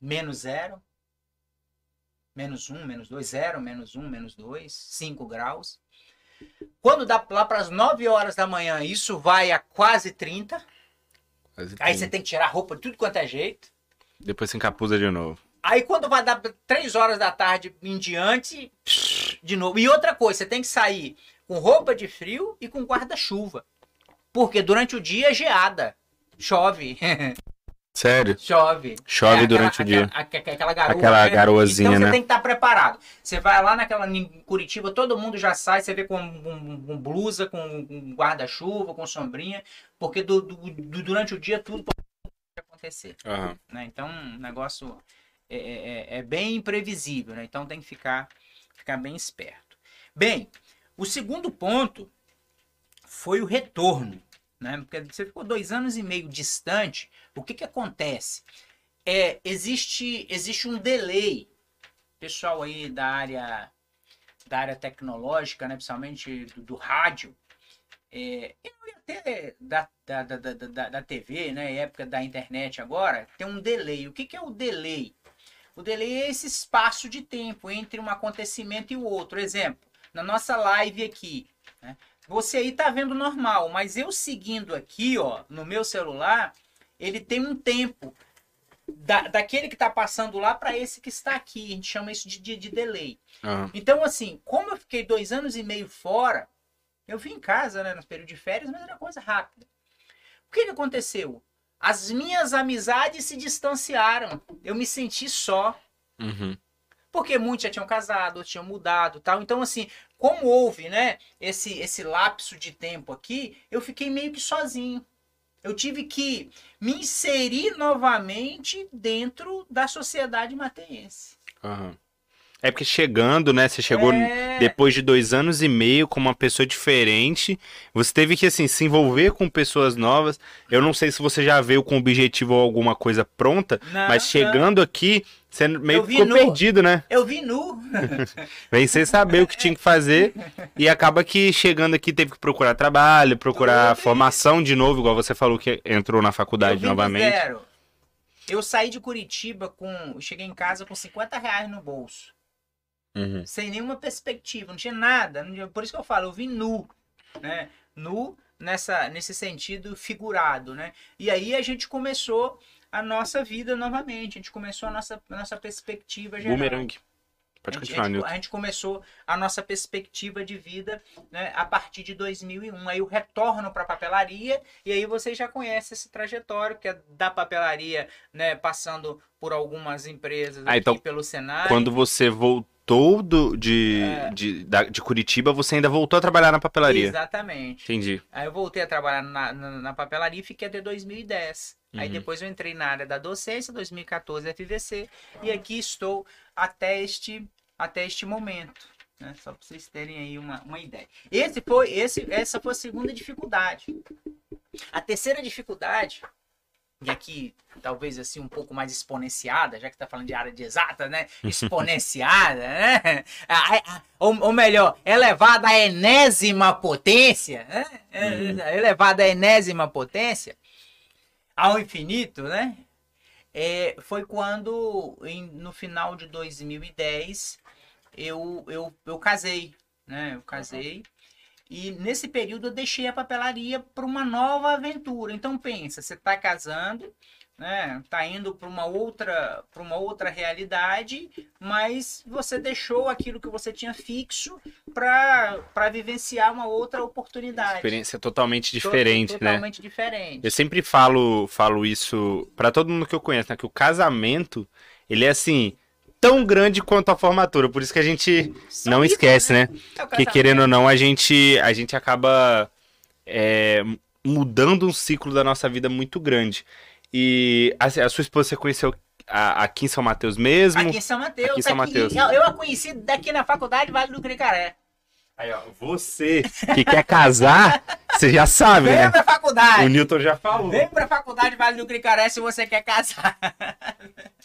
menos zero, menos um, menos dois, zero, menos um, menos dois, cinco graus. Quando dá lá para as 9 horas da manhã, isso vai a quase 30. Quase Aí você tem que tirar a roupa de tudo quanto é jeito. Depois se encapuza de novo. Aí quando vai dar 3 horas da tarde em diante, de novo. E outra coisa, você tem que sair com roupa de frio e com guarda-chuva. Porque durante o dia é geada. Chove. Sério? Chove. Chove É, durante aquela- o dia. aquela- Aquela garoa. Aquela né? garoazinha, Então você né? tem que estar preparado. Você vai lá naquela em Curitiba, todo mundo já sai, você vê com, com- com blusa, com, com guarda-chuva, com sombrinha, porque do- do- do- durante o dia tudo pode acontecer Aham. né? Então, o negócio é, é- é bem imprevisível, né? Então tem que ficar, ficar bem esperto. Bem, o segundo ponto foi o retorno, né? Porque você ficou dois anos e meio distante, o que que acontece? É, existe, existe um delay, pessoal aí da área da área tecnológica, né? Principalmente do, do rádio, é, e até da, da, da, da, da TV, né? Época da internet agora, tem um delay. O que, que é o delay? O delay é esse espaço de tempo entre um acontecimento e o outro. Exemplo, na nossa live aqui, né? Você aí tá vendo normal, mas eu seguindo aqui, ó, no meu celular, ele tem um tempo da, daquele que tá passando lá para esse que está aqui. A gente chama isso de, de, de delay. Aham. Então, assim, como eu fiquei dois anos e meio fora, eu vim em casa, né, no período de férias, mas era coisa rápida. O que, que aconteceu? As minhas amizades se distanciaram. Eu me senti só. Uhum. Porque muitos já tinham casado, tinham mudado tal. Então, assim, como houve, né, esse, esse lapso de tempo aqui, eu fiquei meio que sozinho. Eu tive que me inserir novamente dentro da sociedade mateense. Aham. É porque chegando, né? Você chegou É, depois de dois anos e meio com uma pessoa diferente. Você teve que, assim, se envolver com pessoas novas. Eu não sei se você já veio com objetivo ou alguma coisa pronta, não, mas não. chegando aqui, você meio que ficou nu. perdido, né? Eu vi nu. Vem sem saber o que tinha que fazer. E acaba que chegando aqui teve que procurar trabalho, procurar formação de novo, igual você falou que entrou na faculdade novamente. zero. Eu saí de Curitiba com. Cheguei em casa com 50 reais no bolso. Uhum. Sem nenhuma perspectiva, não tinha nada. não tinha- por isso que eu falo, eu vim nu. Né? Nu nessa, nesse sentido figurado. Né? E aí a gente começou a nossa vida novamente. A gente começou a nossa, a nossa perspectiva geral. Boomerang. Pode a gente, continuar, a gente, a gente começou a nossa perspectiva de vida né, a partir de 2001. Aí o retorno para a papelaria, e aí vocês já conhecem esse trajetório, que é da papelaria, né, passando por algumas empresas Ah, então, pelo Senai. Quando você voltou voltou do, de, É. de, da- de Curitiba, você ainda voltou a trabalhar na papelaria. Exatamente. Entendi. Aí eu voltei a trabalhar na, na, na papelaria e fiquei até 2010. Aí Uhum. depois eu entrei na área da docência, 2014 FVC, e aqui estou até este, até este momento. Né? Só para vocês terem aí uma, uma ideia. Esse foi, esse, essa foi a segunda dificuldade. A terceira dificuldade, e aqui talvez assim um pouco mais exponenciada, já que está falando de área de exata, né? Exponenciada, né? Ou, ou melhor, elevada à enésima potência, né? É, Elevada à enésima potência, ao infinito, né? É, foi quando, em- no final de 2010, eu, eu, eu casei, né? Eu casei. E nesse período eu deixei a papelaria para uma nova aventura. Então pensa, você está casando, né? Tá indo para uma outra, para uma outra realidade, mas você deixou aquilo que você tinha fixo para para vivenciar uma outra oportunidade. Experiência totalmente To- diferente, né? Totalmente diferente. Eu sempre falo, falo isso pra todo mundo que eu conheço, né? Que o casamento, ele é assim, tão grande quanto a formatura. Por isso que a gente não isso, esquece, né? É o Que casamento. querendo ou não, a gente, a gente acaba é, mudando um ciclo da nossa vida muito grande. E a, a sua esposa você conheceu a- aqui em São Mateus mesmo? Aqui em São Mateus. Aqui em São Mateus. Eu, eu a conheci daqui na faculdade Vale do Cricaré. Aí, ó, você que quer casar, você já sabe, Vem né? pra faculdade. O Newton já falou. Vem pra faculdade Vale do Cricaré se você quer casar.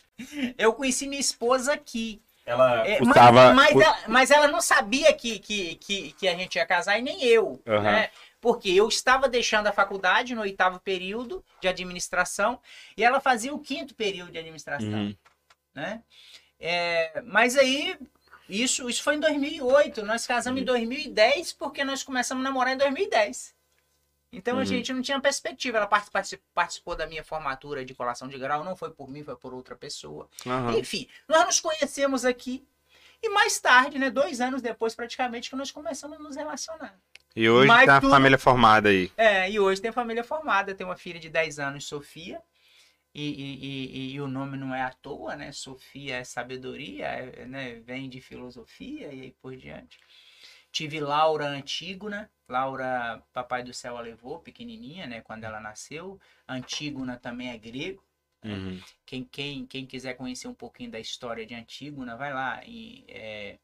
Eu conheci minha esposa aqui. Ela É, custava. mas, mas ela, mas ela não sabia que, que, que, que a gente ia casar e nem eu. Aham. Né? Porque eu estava deixando a faculdade no oitavo período de administração e ela fazia o quinto período de administração. Uhum. né? É, mas aí, isso, isso foi em 2008. Nós casamos Uhum. em 2010 porque nós começamos a namorar em 2010. Então a Uhum. gente não tinha perspectiva. Ela participou, da minha formatura de colação de grau, não foi por mim, foi por outra pessoa. Aham. Enfim, nós nos conhecemos aqui. E mais tarde, né, dois anos depois, praticamente, que nós começamos a nos relacionar. E hoje Mas tá a tudo- família formada aí. É, e hoje tem família formada. Tem uma filha de 10 anos, Sofia. E, e- e- e o nome não é à toa, né? Sofia é sabedoria, é, né? vem de filosofia e aí por diante. Tive Laura Antígona. Laura, Papai do Céu a levou, pequenininha, né? Quando ela nasceu. Antígona também é grego. Uhum. Quem, quem, quem quiser conhecer um pouquinho da história de Antígona, vai lá. E, é,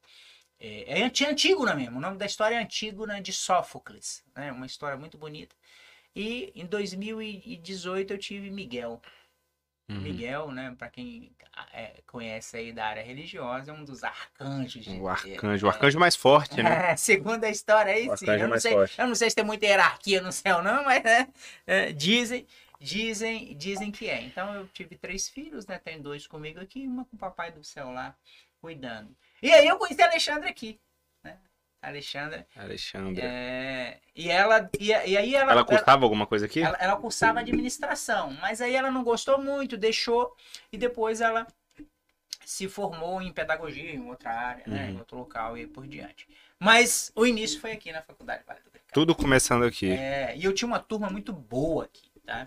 é, é Antígona mesmo. O nome da história é Antígona de Sófocles. Né? Uma história muito bonita. E em 2018 eu tive Miguel. Uhum. Miguel, né? Para quem é, conhece aí da área religiosa, é um dos arcanjos. O arcanjo, o é, arcanjo mais forte, né? é, segundo a história aí, O sim. Eu não, mais sei, forte. eu não sei se tem muita hierarquia no céu, não, mas né, é, dizem, dizem, dizem que é. Então eu tive três filhos, né? Tem dois comigo aqui e uma com o papai do céu lá cuidando. E aí eu conheci a Alexandra aqui. Alexandra. Alexandra. é, e ela. E, e aí ela. Ela cursava alguma coisa aqui? ela, ela cursava administração, mas aí ela não gostou muito, deixou, e depois ela se formou em pedagogia em outra área, né, em Uhum. outro local e por diante. Mas o início foi aqui na Faculdade Vale do. Tudo começando aqui. É, e eu tinha uma turma muito boa aqui, tá?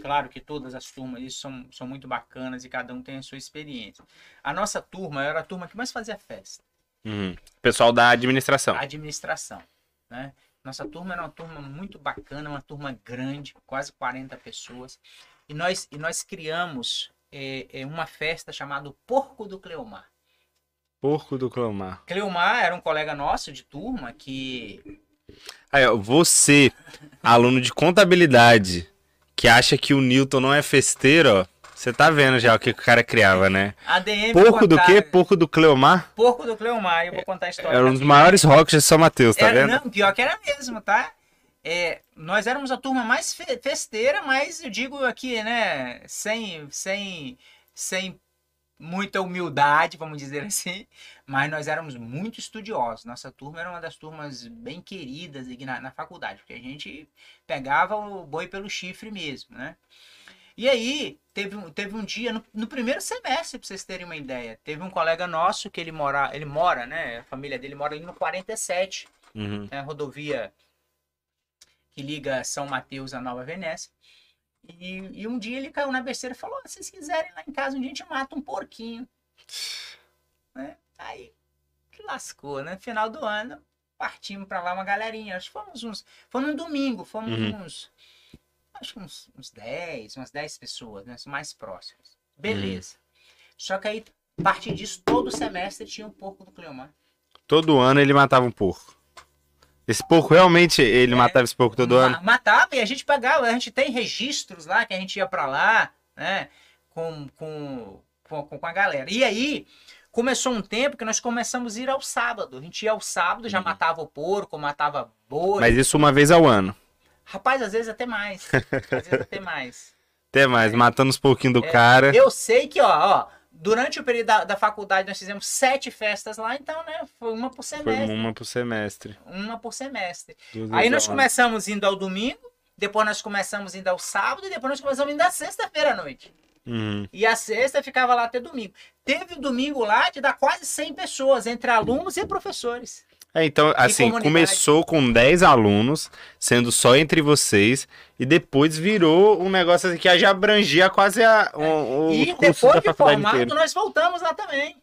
Claro que todas as turmas são, são muito bacanas e cada um tem a sua experiência. A nossa turma era a turma que mais fazia festa Uhum. Pessoal da administração. administração, né? Nossa turma era uma turma muito bacana, uma turma grande, quase 40 pessoas. E nós, e nós criamos é, é, uma festa chamada Porco do Cleomar. Porco do Clomar. Cleomar era um colega nosso de turma que. Aí, ó, você, aluno de contabilidade, que acha que o Newton não é festeiro, ó. Você tá vendo já o que o cara criava, né? ADM Porco do quê? Porco do Cleomar? Porco do Cleomar, eu vou contar a história. Era um dos maiores rocks de São Mateus, tá Era- vendo? Não, pior que era mesmo, tá? É, nós éramos a turma mais fe- festeira, mas eu digo aqui, né, sem, sem, sem muita humildade, vamos dizer assim, mas nós éramos muito estudiosos. Nossa turma era uma das turmas bem queridas aqui na, na faculdade, porque a gente pegava o boi pelo chifre mesmo, né? E aí, teve, um- teve um dia, no, no primeiro semestre, pra vocês terem uma ideia, teve um colega nosso que ele mora, ele mora, né? A família dele mora ali no 47, Uhum. né, rodovia que liga São Mateus a Nova Venécia. E, e um dia ele caiu na besteira e falou: "Ah, se vocês quiserem lá em casa, um dia a gente mata um porquinho. Né? Aí que lascou, né? Final do ano, partimos pra lá uma galerinha. Acho que fomos uns. Foi num domingo, fomos Uhum. uns. Acho que uns, uns 10, umas 10 pessoas, né? Mais próximos. Beleza. Só que aí, a partir disso, todo semestre tinha um porco do Cleomar. Todo ano ele matava um porco. Esse porco realmente ele É. matava esse porco todo Ma- ano? Matava e a gente pegava, a gente tem registros lá que a gente ia pra lá, né? Com, com, com, com a galera. E aí, começou um tempo que nós começamos a ir ao sábado. A gente ia ao sábado, já matava o porco, matava boi. Uhum. Mas isso uma vez ao ano. Rapaz, às vezes até mais. Às vezes até mais. Até mais, matando os porquinhos do É, cara. Eu sei que, ó, ó, durante o período da, da faculdade nós fizemos sete festas lá, então, né? Foi uma por Foi semestre. uma por semestre. Uma por semestre. Duas Aí nós começamos indo ao domingo, depois nós começamos indo ao sábado e depois nós começamos indo à sexta-feira à noite. Uhum. E a sexta ficava lá até domingo. Teve o domingo lá de dar quase 100 pessoas, entre alunos e professores. É, então, assim, começou com 10 alunos, sendo só entre vocês, e depois virou um negócio assim que já abrangia quase a, o, os e cursos depois da de formado, inteira. nós voltamos lá também.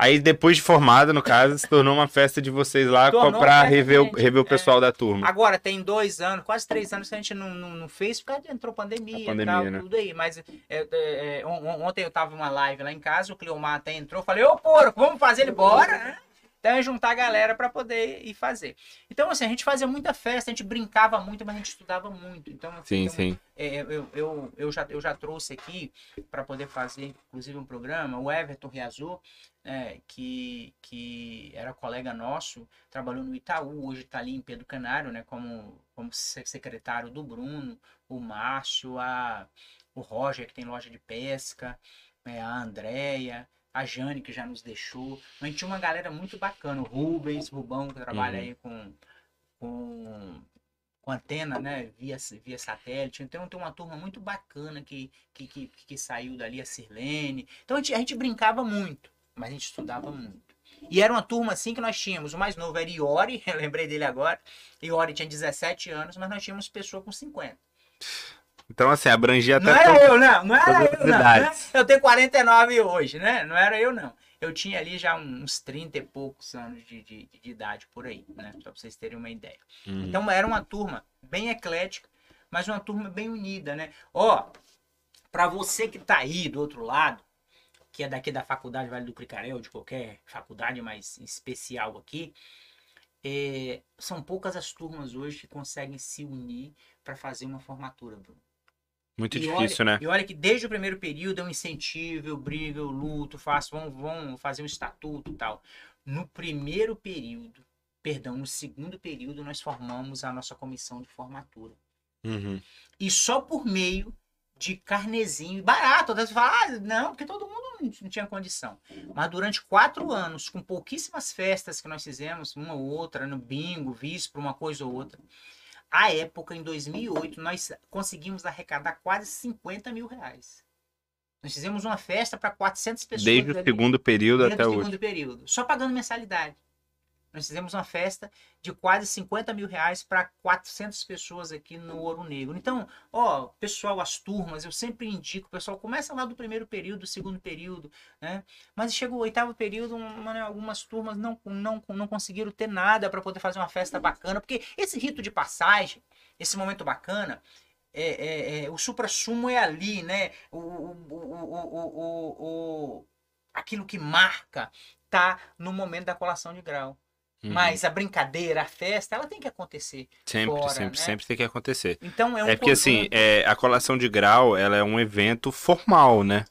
Aí depois de formado, no caso, se tornou uma festa de vocês lá pra rever, o, rever o é. pessoal da turma. Agora, tem dois anos, quase três anos que a gente não, não, não fez, porque entrou pandemia, A pandemia, e tal, né? tudo aí. Mas é, é, é, on- on- ontem eu tava em uma live lá em casa, o Cleomar até entrou, falei, ô porco, vamos fazer ele bora, né? Então é juntar a galera para poder ir fazer. Então, assim, a gente fazia muita festa, a gente brincava muito, mas a gente estudava muito. Então, Sim, então, sim. é, eu, eu, eu, já, eu já trouxe aqui para poder fazer, inclusive, um programa, o Everton Riazor, é, que, que era colega nosso, trabalhou no Itaú, hoje está ali em Pedro Canário, né, como, como se- secretário do Bruno, o Márcio, a, o Roger, que tem loja de pesca, é, a Andréia, a Jane, que já nos deixou. A gente tinha uma galera muito bacana, o Rubens, Rubão, que trabalha Uhum. aí com, com, com antena, né, via, via satélite. Então tem uma turma muito bacana que, que, que, que saiu dali, a Sirlene. Então a gente, a gente brincava muito, mas a gente estudava muito. E era uma turma assim que nós tínhamos. O mais novo era Iori, eu lembrei dele agora. Iori tinha 17 anos, mas nós tínhamos pessoa com 50. Então, assim, abrangia Não até. era to- eu, não. Não era eu, não. né? Eu tenho 49 hoje, né? Não era eu, não. Eu tinha ali já uns 30 e poucos anos de, de, de idade por aí, né? Só pra vocês terem uma ideia. Uhum. Então era uma turma bem eclética, mas uma turma bem unida, né? Ó, pra você que tá aí do outro lado, que é daqui da faculdade Vale do Cricarel, de qualquer faculdade mais especial aqui, é, são poucas as turmas hoje que conseguem se unir para fazer uma formatura, Bruno. Muito E difícil, olha, né? E olha que desde o primeiro período eu incentivo, eu brigo, eu luto, faço, vão, vão fazer um estatuto e tal. No primeiro período, perdão, no segundo período, nós formamos a nossa comissão de formatura. Uhum. E só por meio de carnezinho barato. Você fala, ah, não, porque todo mundo não- tinha condição. Mas durante quatro anos, com pouquíssimas festas que nós fizemos, uma ou outra, no bingo, víspero, uma coisa ou outra. À época, em 2008, nós conseguimos arrecadar quase 50 mil reais. Nós fizemos uma festa para 400 pessoas. Desde o ali segundo período até hoje. segundo período, só pagando mensalidade. Nós fizemos uma festa de quase 50 mil reais para 400 pessoas aqui no Ouro Negro. Então, ó, pessoal, as turmas, eu sempre indico, pessoal começa lá do primeiro período, do segundo período, né? Mas chega o oitavo período, uma- né, algumas turmas não, não, não conseguiram ter nada para poder fazer uma festa bacana, porque esse rito de passagem, esse momento bacana, é, é- é- o supra-sumo é ali, né? O, o, o, o, o- aquilo que marca tá no momento da colação de grau. Uhum. Mas a brincadeira, a festa, ela tem que acontecer. Sempre, fora, sempre, né? sempre tem que acontecer. Então é um É porque, assim, conjunto. é, a colação de grau, ela é um evento formal, né?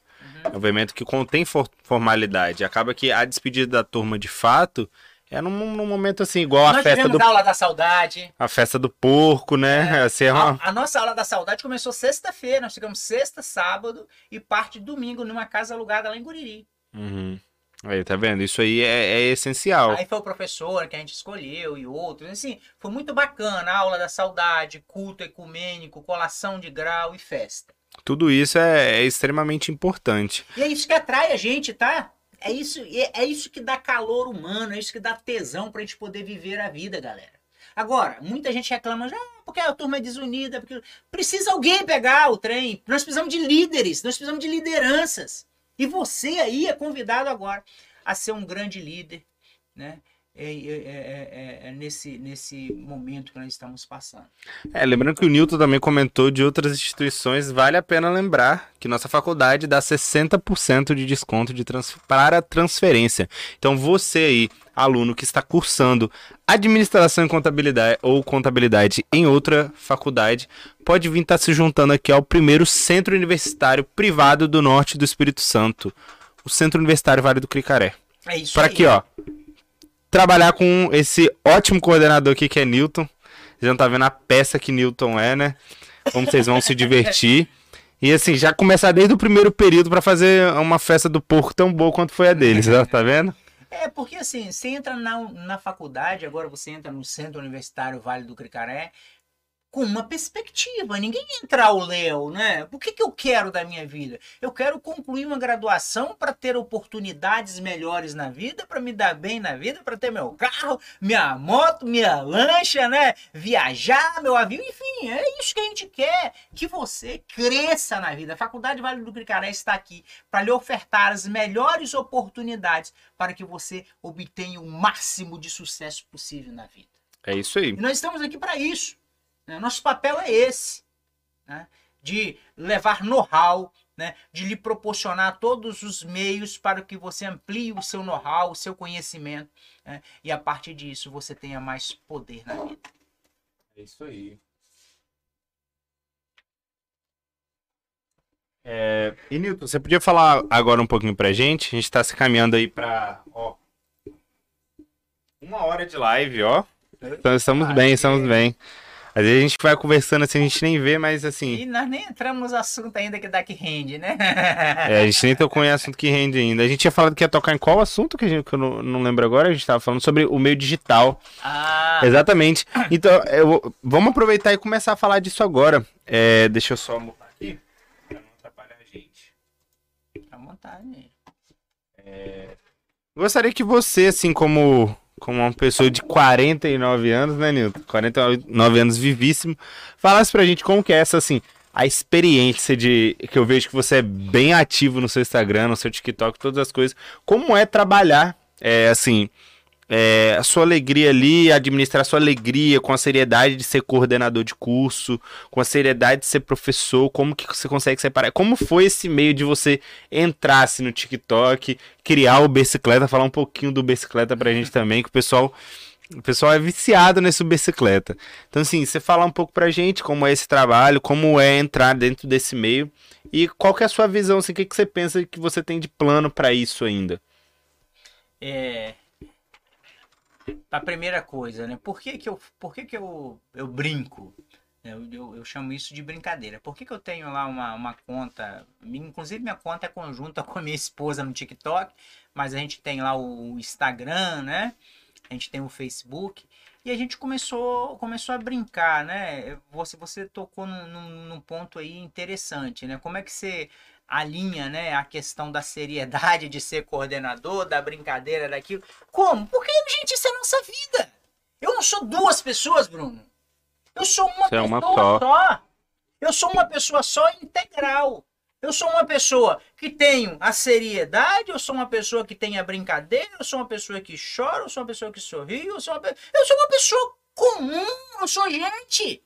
Uhum. É um evento que contém for- formalidade. Acaba que a despedida da turma, de fato, é num, num momento assim, igual a Nós festa tivemos do, aula da saudade. a festa do porco, né? Assim, é uma- A, a nossa aula da saudade começou sexta-feira. Nós ficamos sexta, sábado e parte domingo numa casa alugada lá em Guriri. Uhum. Aí, tá vendo? Isso aí é, é essencial. Aí foi o professor que a gente escolheu e outros. Assim, foi muito bacana. A aula da saudade, culto ecumênico, colação de grau e festa. Tudo isso é, é extremamente importante. E é isso que atrai a gente, tá? É isso, é, é isso que dá calor humano, é isso que dá tesão pra gente poder viver a vida, galera. Agora, muita gente reclama, já porque a turma é desunida, porque precisa alguém pegar o trem. Nós precisamos de líderes, nós precisamos de lideranças. E você aí é convidado agora. a ser um grande líder, né? É, é, é, nesse, nesse momento que nós estamos passando. É, lembrando que o Newton também comentou de outras instituições, vale a pena lembrar que nossa faculdade dá 60% de desconto de trans para transferência. Então você aí, aluno que está cursando administração e contabilidade ou contabilidade em outra faculdade, pode vir estar se juntando aqui ao primeiro centro universitário privado do norte do Espírito Santo, o Centro Universitário Vale do Cricaré. É isso Para aqui, ó trabalhar com esse ótimo coordenador aqui que é Newton. Já tá vendo a peça que Newton é, né? Como vocês vão se divertir. E assim, já começar desde o primeiro período para fazer uma festa do porco tão boa quanto foi a deles, tá vendo? É, porque assim, você entra na, na faculdade, agora você entra no Centro Universitário Vale do Cricaré, com uma perspectiva. Ninguém entra ao léu, né? O que, que eu quero da minha vida? Eu quero concluir uma graduação para ter oportunidades melhores na vida, para me dar bem na vida, para ter meu carro, minha moto, minha lancha, né? Viajar, meu avião, enfim, é isso que a gente quer. Que você cresça na vida. A Faculdade Vale do Cricaré está aqui para lhe ofertar as melhores oportunidades para que você obtenha o máximo de sucesso possível na vida. É isso aí. E nós estamos aqui para isso. Né? Nosso papel é esse, né? de levar know-how, né? de lhe proporcionar todos os meios para que você amplie o seu know-how, o seu conhecimento, né? e a partir disso você tenha mais poder na vida. É isso aí. É, e Nilton, você podia falar agora um pouquinho pra gente? A gente tá se caminhando aí pra ó, uma hora de live, ó. Então estamos bem, estamos bem. Às vezes a gente vai conversando assim, a gente nem vê, mas assim. E nós nem entramos nos assuntos ainda que dá que rende, né? é, a gente nem tocou em assunto que rende ainda. A gente tinha falado que ia tocar em qual assunto que, a gente, que eu não, não lembro agora? A gente tava falando sobre o meio digital. Ah. Exatamente. Então, eu, vamos aproveitar e começar a falar disso agora. É, deixa eu só mutar aqui, pra não atrapalhar a gente. Fica à vontade. É, gostaria que você, assim como como uma pessoa de 49 anos, né, Nilton? 49 anos vivíssimo. Falasse pra gente como que é essa, assim, a experiência de. que eu vejo que você é bem ativo no seu Instagram, no seu TikTok, todas as coisas. Como é trabalhar, é, assim, é, a sua alegria ali, administrar a sua alegria com a seriedade de ser coordenador de curso, com a seriedade de ser professor, como que você consegue separar? Como foi esse meio de você entrar no TikTok, criar o Bicicleta, falar um pouquinho do Bicicleta pra gente também, que o pessoal o pessoal é viciado nesse bicicleta. Então, assim, você falar um pouco pra gente como é esse trabalho, como é entrar dentro desse meio e qual que é a sua visão, assim, o que, que você pensa que você tem de plano para isso ainda? É, a primeira coisa, né? Por que, que, eu, por que, que eu, eu brinco? Eu, eu, eu, chamo isso de brincadeira. Por que, que eu tenho lá uma, uma conta? Inclusive, minha conta é conjunta com a minha esposa no TikTok, mas a gente tem lá o Instagram, né? A gente tem o Facebook. E a gente começou, começou a brincar, né? Você, você tocou num, num, num ponto aí interessante, né? Como é que você alinha né, a questão da seriedade de ser coordenador, da brincadeira, daquilo. Como? Porque, gente, isso é nossa vida. Eu não sou duas pessoas, Bruno. Eu sou uma Você pessoa é uma só. só. Eu sou uma pessoa só integral. Eu sou uma pessoa que tenho a seriedade, eu sou uma pessoa que tem a brincadeira, eu sou uma pessoa que chora, eu sou uma pessoa que sorri, eu sou uma, pe... eu sou uma pessoa comum, eu sou gente.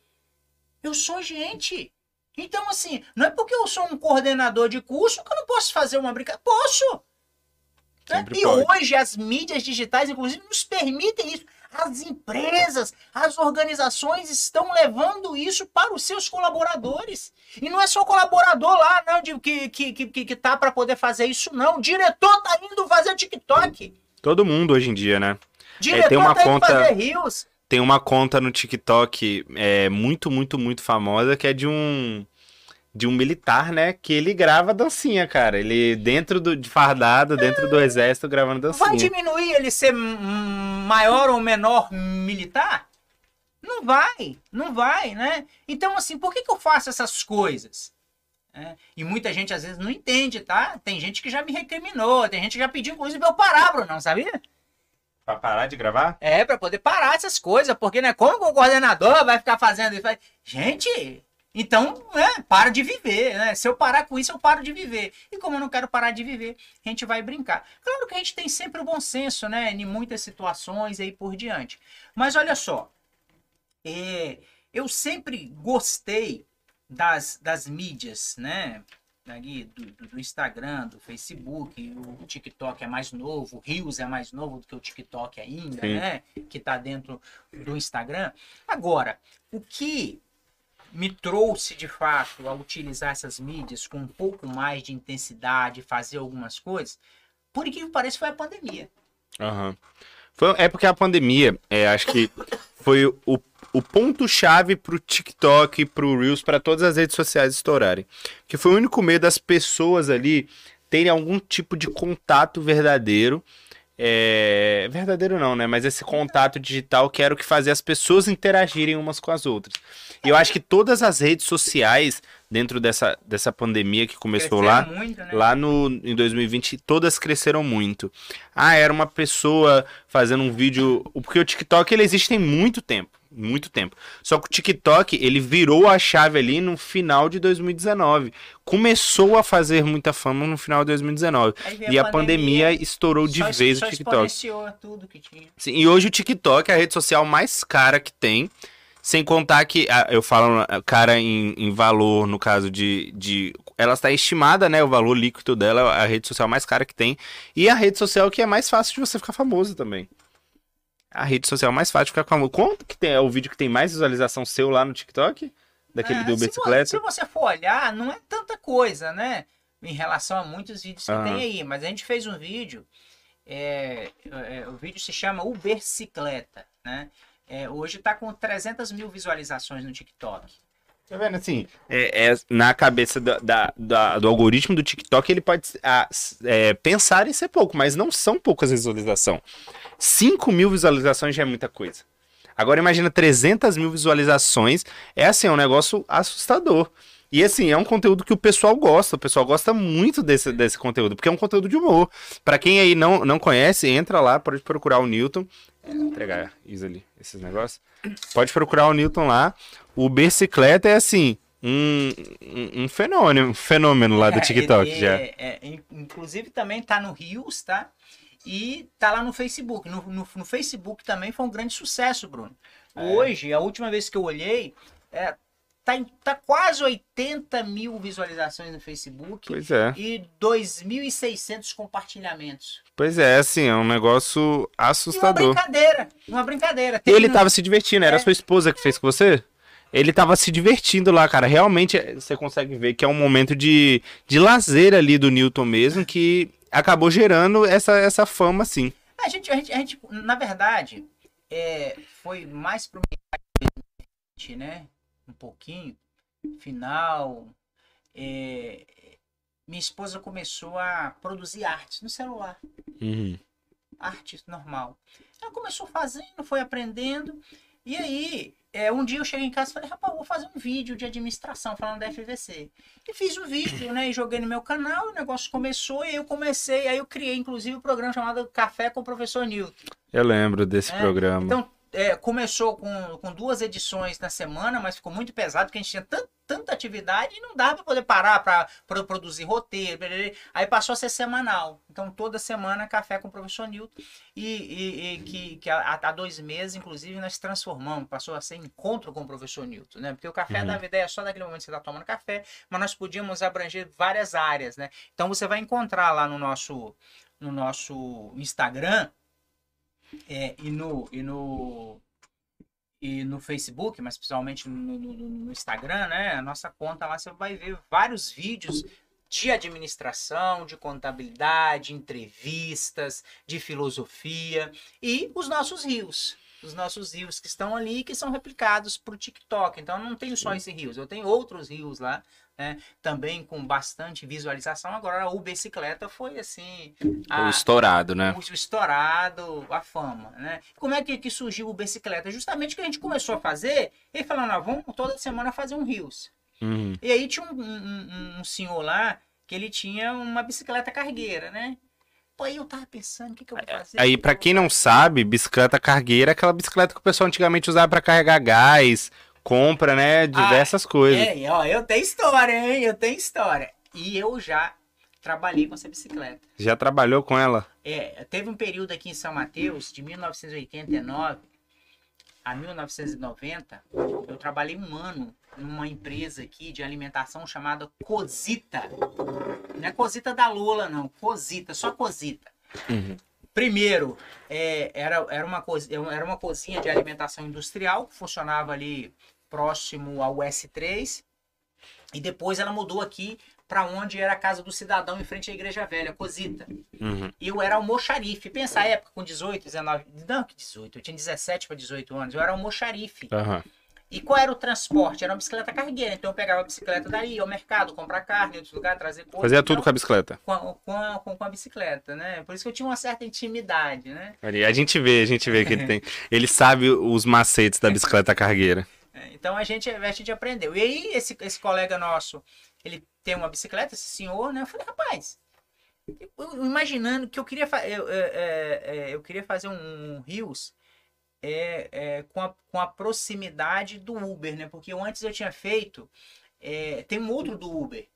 Eu sou gente. Então, assim, não é porque eu sou um coordenador de curso que eu não posso fazer uma brincadeira. Posso! Né? E hoje as mídias digitais, inclusive, nos permitem isso. As empresas, as organizações estão levando isso para os seus colaboradores. E não é só o colaborador lá, não, de, que, que, que, que tá para poder fazer isso, não. O diretor tá indo fazer TikTok. Todo mundo hoje em dia, né? Diretor é, tem uma tá conta... indo fazer rios tem uma conta no TikTok é, muito, muito, muito famosa que é de um de um militar, né? Que ele grava dancinha, cara. Ele dentro do, de fardado, dentro do exército, gravando dancinha. Vai diminuir ele ser maior ou menor militar? Não vai, não vai, né? Então, assim, por que, que eu faço essas coisas? É, e muita gente às vezes não entende, tá? Tem gente que já me recriminou, tem gente que já pediu, inclusive, pra eu parar, Bruno, não sabia? Pra parar de gravar? É, pra poder parar essas coisas, porque, né, como o coordenador vai ficar fazendo isso? Gente, Então, né, para de viver, né? Se eu parar com isso, eu paro de viver. E como eu não quero parar de viver, a gente vai brincar. Claro que a gente tem sempre o bom senso, né? Em muitas situações e aí por diante. Mas olha só, é, eu sempre gostei das, das mídias, né? Ali do, do, do, Instagram, do Facebook, o TikTok é mais novo, o Reels é mais novo do que o TikTok ainda, Sim. né? Que tá dentro do Instagram. Agora, o que me trouxe de fato a utilizar essas mídias com um pouco mais de intensidade, fazer algumas coisas, por que parece foi a pandemia. Uhum. Foi, é porque a pandemia, é, acho que foi o, o ponto-chave pro TikTok, pro Reels, para todas as redes sociais estourarem. Que foi o único meio das pessoas ali terem algum tipo de contato verdadeiro é, verdadeiro não, né? Mas esse contato digital que era o que fazia as pessoas interagirem umas com as outras. E eu acho que todas as redes sociais, dentro dessa, dessa pandemia que começou lá, muito, né? lá no, em 2020, todas cresceram muito. Ah, era uma pessoa fazendo um vídeo. Porque o TikTok ele existe tem muito tempo muito tempo. Só que o TikTok, ele virou a chave ali no final de 2019. Começou a fazer muita fama no final de 2019. E a, a pandemia, pandemia, estourou de vez o TikTok. Tudo que tinha. Sim, e hoje o TikTok é a rede social mais cara que tem. Sem contar que, ah, eu falo cara em, em valor, no caso de, de. Ela está estimada, né? O valor líquido dela, a rede social mais cara que tem. E a rede social que é mais fácil de você ficar famoso também a rede social mais fácil de ficar famoso. Quanto que tem, é o vídeo que tem mais visualização seu lá no TikTok? Daquele é, do bicicleta? Se você for olhar, não é tanta coisa, né? Em relação a muitos vídeos que uhum. tem aí. Mas a gente fez um vídeo, é, é, o vídeo se chama O Bicicleta, né? É, hoje está com 300 mil visualizações no TikTok. Tá vendo assim? É, é na cabeça da, da, da, do algoritmo do TikTok, ele pode a, é, pensar em ser pouco, mas não são poucas visualizações. 5 mil visualizações já é muita coisa. Agora imagina 300 mil visualizações. É assim, é um negócio assustador. E assim, é um conteúdo que o pessoal gosta. O pessoal gosta muito desse, desse conteúdo, porque é um conteúdo de humor. Para quem aí não, não conhece, entra lá, pode procurar o Newton. É, entregar isso ali, esses negócios. Pode procurar o Newton lá. O Bicicleta é assim, um, um, um fenômeno, um fenômeno lá do é, TikTok é, já. É, inclusive também tá no Rios, tá? E tá lá no Facebook. No, no, no, Facebook também foi um grande sucesso, Bruno. É. Hoje, a última vez que eu olhei, é, tá, em, tá quase 80 mil visualizações no Facebook. Pois é. E 2.600 compartilhamentos. Pois é, assim, é um negócio assustador. E uma brincadeira, uma brincadeira. Tem ele um... tava se divertindo, era é. sua esposa que fez com você? Ele tava se divertindo lá, cara. Realmente você consegue ver que é um momento de, de lazer ali do Newton mesmo, que acabou gerando essa, essa fama, sim. A gente, a gente, a gente na verdade, é, foi mais pro né? Um pouquinho. Final. É, minha esposa começou a produzir artes no celular. Uhum. Arte normal. Ela começou fazendo, foi aprendendo. E aí, é, um dia eu cheguei em casa e falei, rapaz, vou fazer um vídeo de administração falando da FVC. E fiz o vídeo, né? E joguei no meu canal, o negócio começou, e aí eu comecei, aí eu criei, inclusive, o um programa chamado Café com o Professor Newton. Eu lembro desse é, programa. Então, é, começou com, com duas edições na semana, mas ficou muito pesado, porque a gente tinha tanta atividade e não dava para poder parar para produzir roteiro. Aí passou a ser semanal. Então, toda semana, café com o professor Newton. E, e, e que, que há, há, dois meses, inclusive, nós transformamos, passou a ser encontro com o professor Newton, né? Porque o café uhum. dava ideia só daquele momento que você está tomando café, mas nós podíamos abranger várias áreas, né? Então, você vai encontrar lá no nosso, no nosso Instagram é, e, no, e, no, e no Facebook, mas principalmente no, no, no, Instagram, né? A nossa conta lá você vai ver vários vídeos de administração, de contabilidade, entrevistas, de filosofia e os nossos rios. Os nossos rios que estão ali que são replicados para o TikTok. Então eu não tenho só esse rios, eu tenho outros rios lá né? Também com bastante visualização. Agora o bicicleta foi assim. A, o estourado, né? O estourado, a fama, né? Como é que, que surgiu o bicicleta? Justamente que a gente começou a fazer, e falando, ah, vamos toda semana fazer um rios. Uhum. E aí tinha um, um, um, senhor lá que ele tinha uma bicicleta cargueira, né? Pô, aí eu tava pensando, o que, que eu vou fazer? Aí, para quem não sabe, bicicleta cargueira é aquela bicicleta que o pessoal antigamente usava para carregar gás, compra, né? Diversas coisas. É, ó, eu tenho história, hein? Eu tenho história. E eu já trabalhei com essa bicicleta. Já trabalhou com ela? É, teve um período aqui em São Mateus, de 1989 a 1990, eu trabalhei um ano numa empresa aqui de alimentação chamada Cosita. Não é Cosita da Lula, não. Cosita, só Cosita. Uhum. Primeiro, é, era, era, uma, era uma cozinha de alimentação industrial que funcionava ali próximo ao S3. E depois ela mudou aqui para onde era a casa do cidadão em frente à igreja velha, Cosita. Uhum. Eu era almoxarife. Pensa a época com 18, 19. Não, que 18. Eu tinha 17 para 18 anos. Eu era almoxarife. Uhum. E qual era o transporte? Era uma bicicleta cargueira. Então eu pegava a bicicleta dali, ia ao mercado, comprar carne, outro lugar, trazer coisa. Fazia tudo com a bicicleta. Com a, com, a, com a bicicleta, né? Por isso que eu tinha uma certa intimidade, né? A gente vê, a gente vê que ele tem. Ele sabe os macetes da bicicleta cargueira. É, então a gente, a gente aprendeu. E aí, esse, esse colega nosso, ele tem uma bicicleta, esse senhor, né? Eu falei, rapaz, eu, imaginando que eu queria, eu, é, é, eu queria fazer um, um Rios é, é, com, a, com a proximidade do Uber, né? Porque eu, antes eu tinha feito, é, tem um outro do Uber.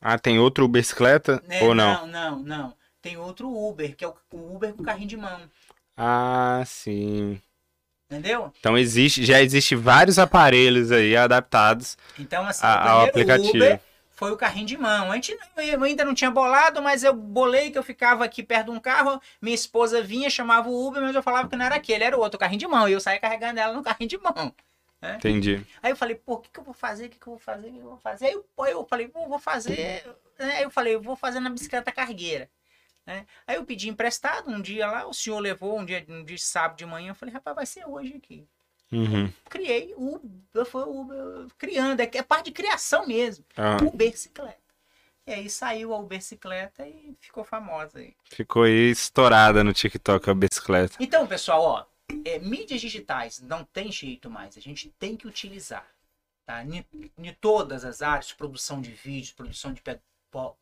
Ah, tem outro bicicleta né? ou não? Não, não, não. Tem outro Uber, que é o, o Uber com carrinho de mão. Ah, sim. Entendeu? Então existe, já existe vários aparelhos aí adaptados então, assim, ao aplicativo. Uber foi o carrinho de mão. A gente, eu ainda não tinha bolado, mas eu bolei que eu ficava aqui perto de um carro, minha esposa vinha, chamava o Uber, mas eu falava que não era aquele, era o outro, carrinho de mão. E eu saía carregando ela no carrinho de mão. Né? Entendi. Aí eu falei, pô, o que, que eu vou fazer? O que, que eu vou fazer? O que eu vou fazer? Aí eu, eu falei, pô, vou fazer. Aí eu falei, eu vou fazer na bicicleta cargueira. Né? Aí eu pedi emprestado um dia lá, o senhor levou um dia, um dia sábado de manhã, eu falei, rapaz, vai ser hoje aqui. Uhum. Criei o foi o criando, é, é parte de criação mesmo. Ah. Bicicleta. E aí saiu a bicicleta e ficou famosa aí. Ficou aí estourada no TikTok a bicicleta. Então, pessoal, ó, é, mídias digitais não tem jeito mais, a gente tem que utilizar. Tá? Em, em todas as áreas, produção de vídeos, produção de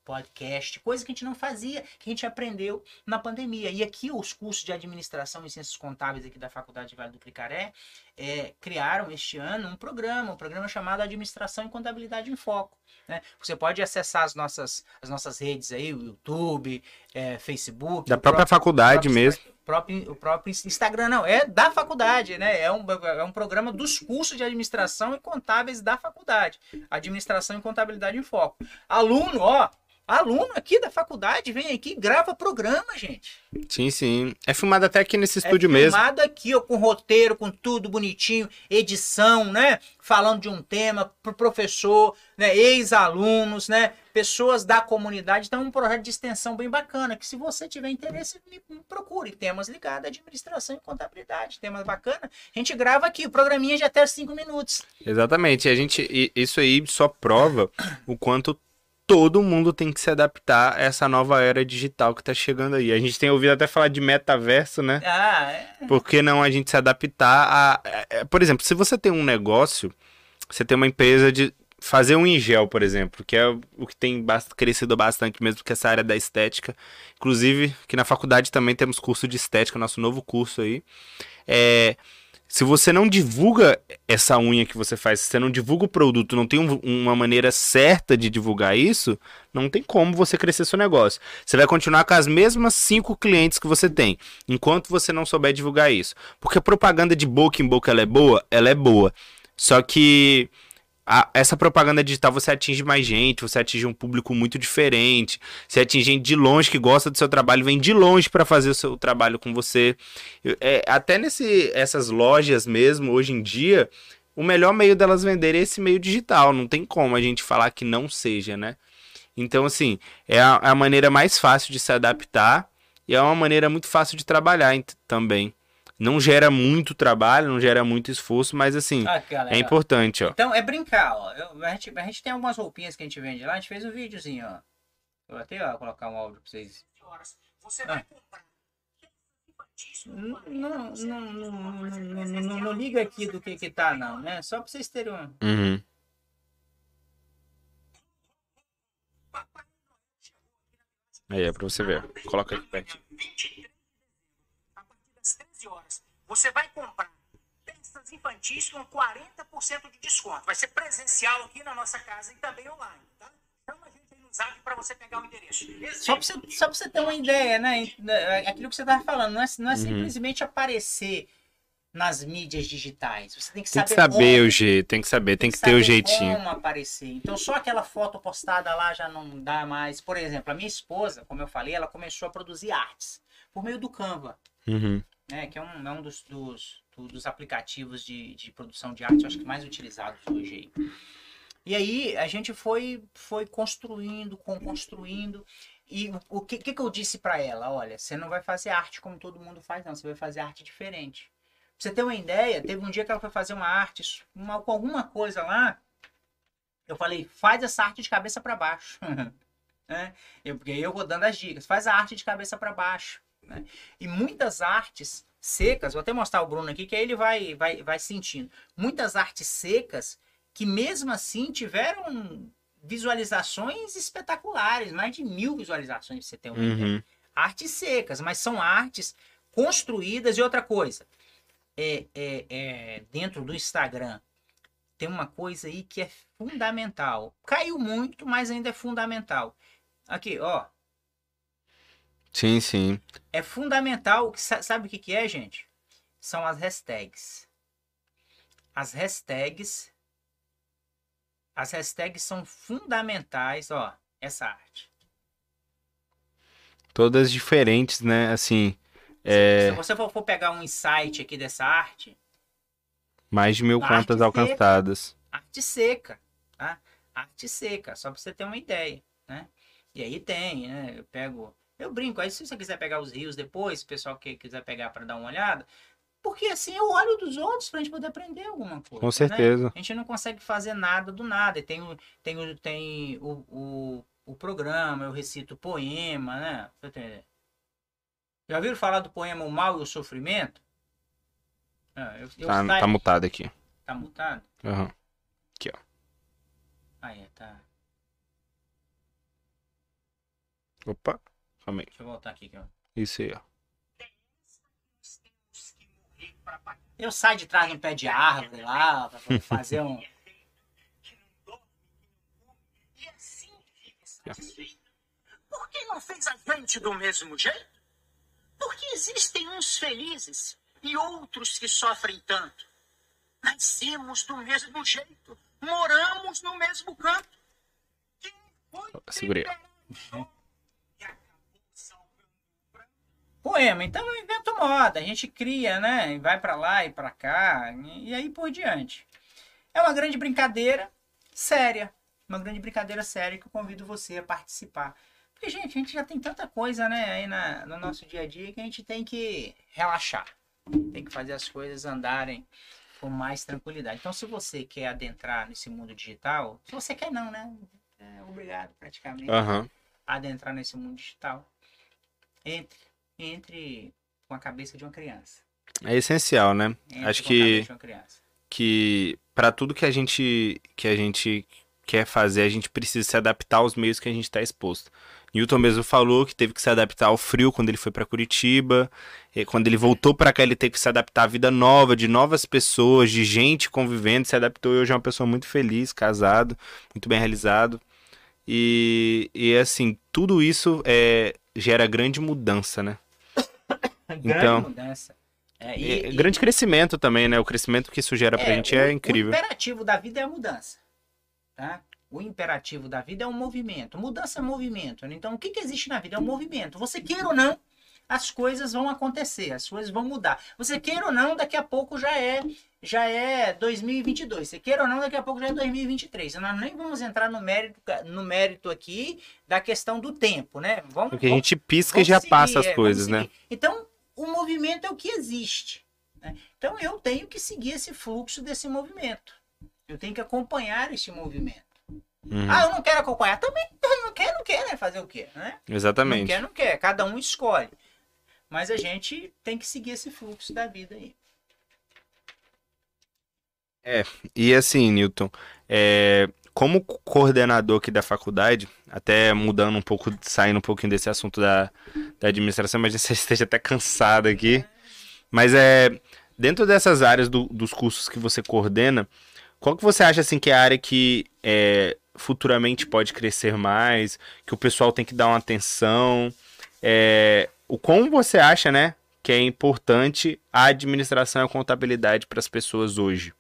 podcast, coisa que a gente não fazia, que a gente aprendeu na pandemia. E aqui os cursos de administração e ciências contábeis aqui da Faculdade de Vale do Clicaré é, criaram este ano um programa, um programa chamado Administração e Contabilidade em Foco. Né? Você pode acessar as nossas, as nossas redes aí, o YouTube, é, Facebook. Da própria próprio, faculdade mesmo. Próprio, o próprio Instagram, não, é da faculdade, né? É um, é um programa dos cursos de administração e contábeis da faculdade. Administração e contabilidade em foco. Aluno, ó, Aluno aqui da faculdade vem aqui e grava programa, gente. Sim, sim. É filmado até aqui nesse estúdio mesmo. É filmado aqui, ó, com roteiro, com tudo bonitinho, edição, né? Falando de um tema pro professor, né? Ex-alunos, né? Pessoas da comunidade. Então, é um projeto de extensão bem bacana. Que se você tiver interesse, me procure. Temas ligados à administração e contabilidade. Temas bacanas. A gente grava aqui, o programinha de até cinco minutos. Exatamente. E a gente, isso aí só prova o quanto todo mundo tem que se adaptar a essa nova era digital que está chegando aí. A gente tem ouvido até falar de metaverso, né? Ah, é. Por que não a gente se adaptar a. Por exemplo, se você tem um negócio, você tem uma empresa de fazer um ingel, por exemplo, que é o que tem crescido bastante mesmo, que é essa área da estética. Inclusive, que na faculdade também temos curso de estética, nosso novo curso aí. É se você não divulga essa unha que você faz, se você não divulga o produto, não tem um, uma maneira certa de divulgar isso, não tem como você crescer seu negócio. Você vai continuar com as mesmas cinco clientes que você tem, enquanto você não souber divulgar isso. Porque a propaganda de boca em boca ela é boa, ela é boa. Só que a, essa propaganda digital você atinge mais gente, você atinge um público muito diferente, você atinge gente de longe que gosta do seu trabalho, vem de longe para fazer o seu trabalho com você. É, até nesse essas lojas mesmo, hoje em dia, o melhor meio delas vender é esse meio digital, não tem como a gente falar que não seja, né? Então, assim, é a, a maneira mais fácil de se adaptar e é uma maneira muito fácil de trabalhar também. Não gera muito trabalho, não gera muito esforço, mas assim, ah, é importante, ó. Então, é brincar, ó. Eu, a, gente, a gente tem algumas roupinhas que a gente vende lá, a gente fez um videozinho, ó. Vou até ó, colocar um áudio pra vocês. Você vai comprar. Não, não, não, não, não, liga aqui do que que tá, não, né? Só pra vocês terem um. Uhum. Aí é pra você ver. Coloca aqui perto. 13 horas. Você vai comprar peça festas infantis com 40% de desconto. Vai ser presencial aqui na nossa casa e também online, tá? Chama a gente aí no zap para você pegar o endereço. Só para você, só você ter uma ideia, né? Aquilo que você estava falando, não é, não é uhum. simplesmente aparecer nas mídias digitais. Você tem que saber. Tem que saber o jeito, tem que saber, tem, tem que, que ter o jeitinho. Como aparecer. Então só aquela foto postada lá já não dá mais. Por exemplo, a minha esposa, como eu falei, ela começou a produzir artes por meio do Canva. Uhum. Né, que é um, é um dos, dos, dos aplicativos de, de produção de arte, acho que mais utilizados hoje aí. E aí a gente foi, foi construindo, construindo. E o que, que, eu disse para ela? Olha, você não vai fazer arte como todo mundo faz, não. Você vai fazer arte diferente. Pra você ter uma ideia, teve um dia que ela foi fazer uma arte, uma, com alguma coisa lá. Eu falei, faz essa arte de cabeça para baixo. né? eu, porque eu vou dando as dicas. Faz a arte de cabeça para baixo. Né? E muitas artes secas, vou até mostrar o Bruno aqui, que aí ele vai, vai, vai sentindo. Muitas artes secas que mesmo assim tiveram visualizações espetaculares, mais de mil visualizações, pra você ter uma uhum. ideia. Artes secas, mas são artes construídas e outra coisa é, é, é, dentro do Instagram, tem uma coisa aí que é fundamental. Caiu muito, mas ainda é fundamental. Aqui, ó. Sim, sim. É fundamental. Sabe o que, que é, gente? São as hashtags. As hashtags. As hashtags são fundamentais, ó. Essa arte. Todas diferentes, né? Assim, é... Se você for, pegar um insight aqui dessa arte. Mais de mil contas alcançadas. Seca, arte seca, tá? Arte seca, só pra você ter uma ideia, né? E aí tem, né? Eu pego. Eu brinco, aí se você quiser pegar os rios depois, o pessoal que quiser pegar para dar uma olhada, porque assim eu olho dos outros pra gente poder aprender alguma coisa. Com certeza. Né? A gente não consegue fazer nada do nada. E tem, o, tem, o, tem o, o, o programa, eu recito poema, né? Já ouviram falar do poema O Mal e o Sofrimento? Ah, eu, eu tá, saio... tá mutado aqui. Tá mutado? Uhum. Aqui, ó. Aí, tá. Opa, calma aí. Deixa eu voltar aqui, ó. Isso aí, ó. Eu saio de trás de um pé de árvore lá, pra fazer um. Por que não fez a gente do mesmo jeito? Porque existem uns felizes e outros que sofrem tanto. Nascemos do mesmo jeito, moramos no mesmo canto. Segurei. Poema, então eu invento moda, a gente cria, né? Vai para lá e para cá, e aí por diante. É uma grande brincadeira séria, uma grande brincadeira séria que eu convido você a participar. Porque, gente, a gente já tem tanta coisa, né, aí na, no nosso dia a dia que a gente tem que relaxar. Tem que fazer as coisas andarem com mais tranquilidade. Então, se você quer adentrar nesse mundo digital, se você quer não, né? É, obrigado, praticamente. Uhum. Adentrar nesse mundo digital. Entre, entre com a cabeça de uma criança. É essencial, né? Entre Acho que que para tudo que a gente que a gente quer fazer, a gente precisa se adaptar aos meios que a gente está exposto. Newton mesmo falou que teve que se adaptar ao frio quando ele foi para Curitiba. E quando ele voltou para cá, ele teve que se adaptar à vida nova, de novas pessoas, de gente convivendo. Se adaptou e hoje é uma pessoa muito feliz, casado, muito bem realizado. E, e assim, tudo isso é, gera grande mudança, né? Grande então, mudança. É, e, é, grande crescimento também, né? O crescimento que isso gera pra é, gente é incrível. O imperativo da vida é a mudança. Tá? O imperativo da vida é um movimento. Mudança é movimento. Então, o que, que existe na vida? É um movimento. Você queira ou não, as coisas vão acontecer, as coisas vão mudar. Você queira ou não, daqui a pouco já é já é 2022. Você queira ou não, daqui a pouco já é 2023. Nós nem vamos entrar no mérito, no mérito aqui da questão do tempo, né? Vamos, Porque a gente pisca e já seguir, passa as é, coisas, né? Então, o movimento é o que existe. Né? Então, eu tenho que seguir esse fluxo desse movimento. Eu tenho que acompanhar esse movimento. Uhum. Ah, eu não quero acompanhar. Também não quer, não quer, né? Fazer o quê? Né? Exatamente. Não quer, não quer. Cada um escolhe. Mas a gente tem que seguir esse fluxo da vida aí. É, e assim, Newton, é, como coordenador aqui da faculdade, até mudando um pouco, saindo um pouquinho desse assunto da, da administração, mas você esteja até cansado aqui. Mas é dentro dessas áreas do- dos cursos que você coordena, qual que você acha assim que é a área que é, futuramente pode crescer mais, que o pessoal tem que dar uma atenção? É, o como você acha, né, que é importante a administração e a contabilidade para as pessoas hoje?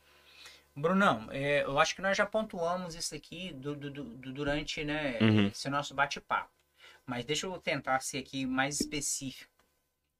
Brunão, é, eu acho que nós já pontuamos isso aqui du- du- du- durante né, Uhum. esse nosso bate-papo. Mas deixa eu tentar ser aqui mais específico,